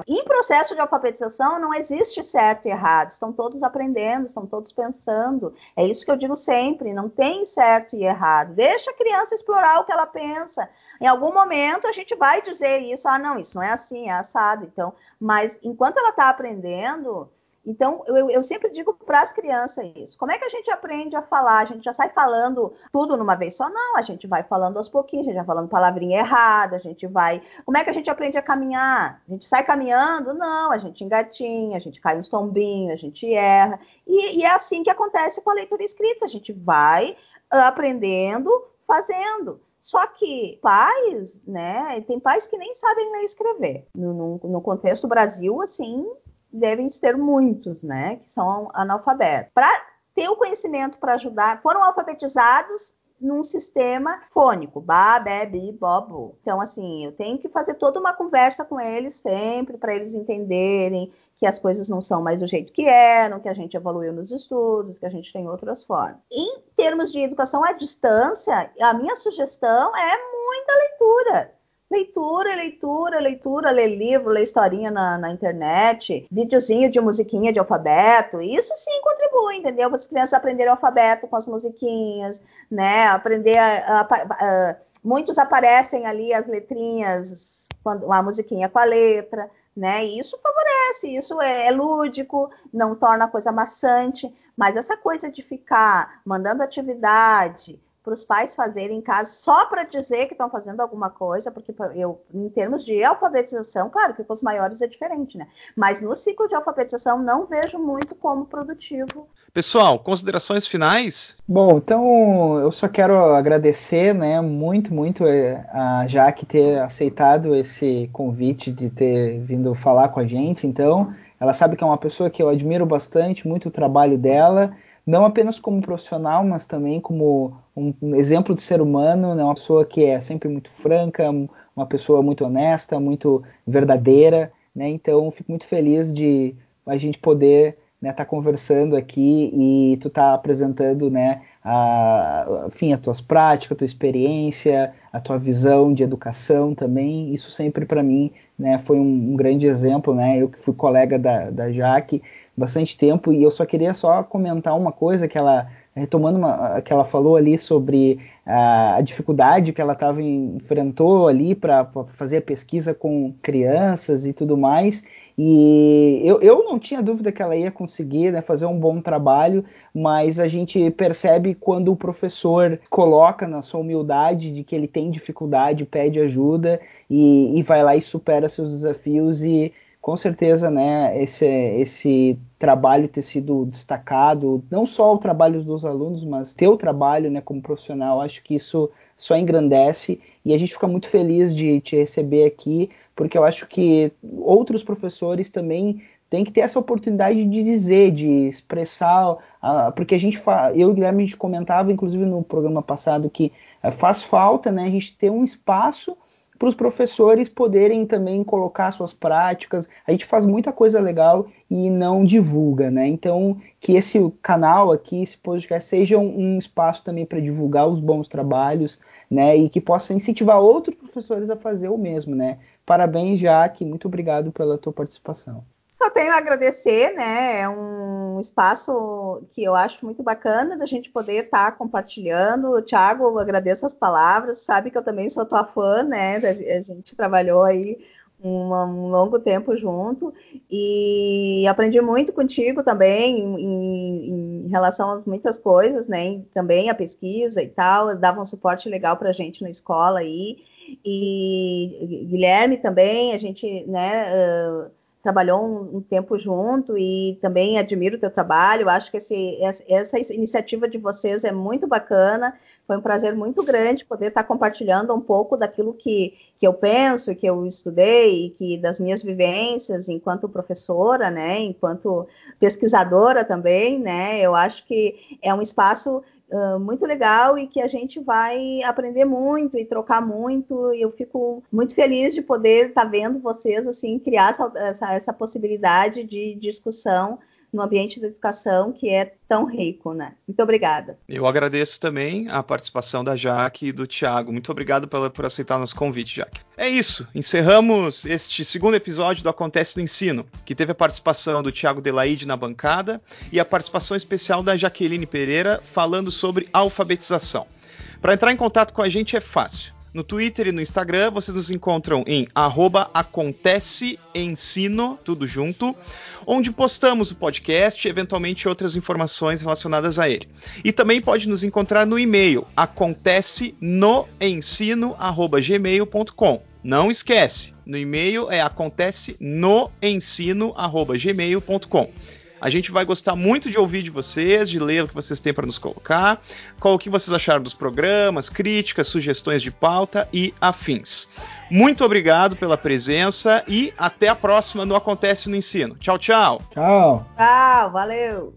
Em processo de alfabetização não existe certo e errado, estão todos aprendendo, estão todos pensando. É isso que eu digo sempre, não tem certo e errado. Deixa a criança explorar o que ela pensa. Em algum momento a gente vai dizer isso, ah, não, isso não é assim, é assado. Então, mas enquanto ela está aprendendo, então, eu, eu sempre digo para as crianças isso. Como é que a gente aprende a falar? A gente já sai falando tudo numa vez só? Não, a gente vai falando aos pouquinhos, a gente vai falando palavrinha errada, a gente vai. Como é que a gente aprende a caminhar? A gente sai caminhando? Não, a gente engatinha, a gente cai uns tombinhos, a gente erra. E, e é assim que acontece com a leitura escrita. A gente vai aprendendo, fazendo. Só que pais, né? Tem pais que nem sabem ler e escrever. No, no, no contexto Brasil, assim, devem ser muitos, né, que são analfabetos. Para ter o conhecimento para ajudar, foram alfabetizados num sistema fônico, ba, be, bi, bo, Então, assim, eu tenho que fazer toda uma conversa com eles sempre para eles entenderem que as coisas não são mais do jeito que eram, que a gente evoluiu nos estudos, que a gente tem outras formas. Em termos de educação à distância, a minha sugestão é muita leitura Leitura, leitura, leitura, ler livro, ler historinha na, na internet, videozinho de musiquinha de alfabeto, isso sim contribui, entendeu? As crianças aprenderem alfabeto com as musiquinhas, né? Aprender a, a, a, muitos aparecem ali as letrinhas, quando, a musiquinha com a letra, né? E isso favorece, isso é, é lúdico, não torna a coisa maçante, mas essa coisa de ficar mandando atividade, para os pais fazerem em casa só para dizer que estão fazendo alguma coisa, porque eu, em termos de alfabetização, claro que com os maiores é diferente, né? Mas no ciclo de alfabetização não vejo muito como produtivo. Pessoal, considerações finais? Bom, então eu só quero agradecer, né, muito, muito eh, a Jaque ter aceitado esse convite de ter vindo falar com a gente. Então, ela sabe que é uma pessoa que eu admiro bastante, muito o trabalho dela não apenas como profissional, mas também como um, um, exemplo de ser humano, né? uma pessoa que é sempre muito franca, uma pessoa muito honesta, muito verdadeira, né? Então, fico muito feliz de a gente poder estar né, tá conversando aqui e tu tá apresentando, né, a, enfim, as tuas práticas, a tua experiência, a tua visão de educação também. Isso sempre para mim, né, foi um, um, grande exemplo, né? Eu que fui colega da, da Jaque bastante tempo e eu só queria só comentar uma coisa que ela retomando uma, que ela falou ali sobre a, a dificuldade que ela tava enfrentou ali para fazer a pesquisa com crianças e tudo mais e eu, eu não tinha dúvida que ela ia conseguir né, fazer um bom trabalho, mas a gente percebe quando o professor coloca na sua humildade de que ele tem dificuldade, pede ajuda e, e vai lá e supera seus desafios e com certeza, né, esse, esse trabalho ter sido destacado, não só o trabalho dos alunos, mas teu trabalho, né, como profissional, acho que isso só engrandece. E a gente fica muito feliz de te receber aqui, porque eu acho que outros professores também têm que ter essa oportunidade de dizer, de expressar, uh, porque a gente, eu e o Guilherme, a gente comentava, inclusive no programa passado, que uh, faz falta, né, a gente ter um espaço para os professores poderem também colocar suas práticas. A gente faz muita coisa legal e não divulga, né? Então, que esse canal aqui, esse podcast, seja um, espaço também para divulgar os bons trabalhos, né? E que possa incentivar outros professores a fazer o mesmo, né? Parabéns, Jaque, muito obrigado pela tua participação. Só tenho a agradecer, né? É um espaço que eu acho muito bacana da gente poder estar tá compartilhando. Tiago, agradeço as palavras. Sabe que eu também sou tua fã, né? A gente trabalhou aí um, longo tempo junto e aprendi muito contigo também em, em, relação a muitas coisas, né? também a pesquisa e tal. Dava um suporte legal para a gente na escola aí. E Guilherme também, a gente, né? Uh, trabalhou um, um, tempo junto e também admiro o teu trabalho. Acho que esse, essa iniciativa de vocês é muito bacana. Foi um prazer muito grande poder estar compartilhando um pouco daquilo que, que eu penso, que eu estudei, e que das minhas vivências enquanto professora, né, enquanto pesquisadora também, né. Eu acho que é um espaço muito legal e que a gente vai aprender muito e trocar muito. E eu fico muito feliz de poder estar tá vendo vocês assim criar essa, essa, essa possibilidade de discussão no ambiente da educação que é tão rico, né? Muito obrigada. Eu agradeço também a participação da Jaque e do Tiago. Muito obrigado pela, por aceitar nosso convite, Jaque. É isso. Encerramos este segundo episódio do Acontece no Ensino, que teve a participação do Tiago Delaide na bancada e a participação especial da Jaqueline Pereira falando sobre alfabetização. Para entrar em contato com a gente é fácil. No Twitter e no Instagram vocês nos encontram em aconteceensino, tudo junto, onde postamos o podcast e eventualmente outras informações relacionadas a ele. E também pode nos encontrar no e-mail acontece. Não esquece, no e-mail é acontece no ensino@gmail.com. A gente vai gostar muito de ouvir de vocês, de ler o que vocês têm para nos colocar, qual o que vocês acharam dos programas, críticas, sugestões de pauta e afins. Muito obrigado pela presença e até a próxima no Acontece no Ensino. Tchau, tchau. Tchau. Tchau, valeu.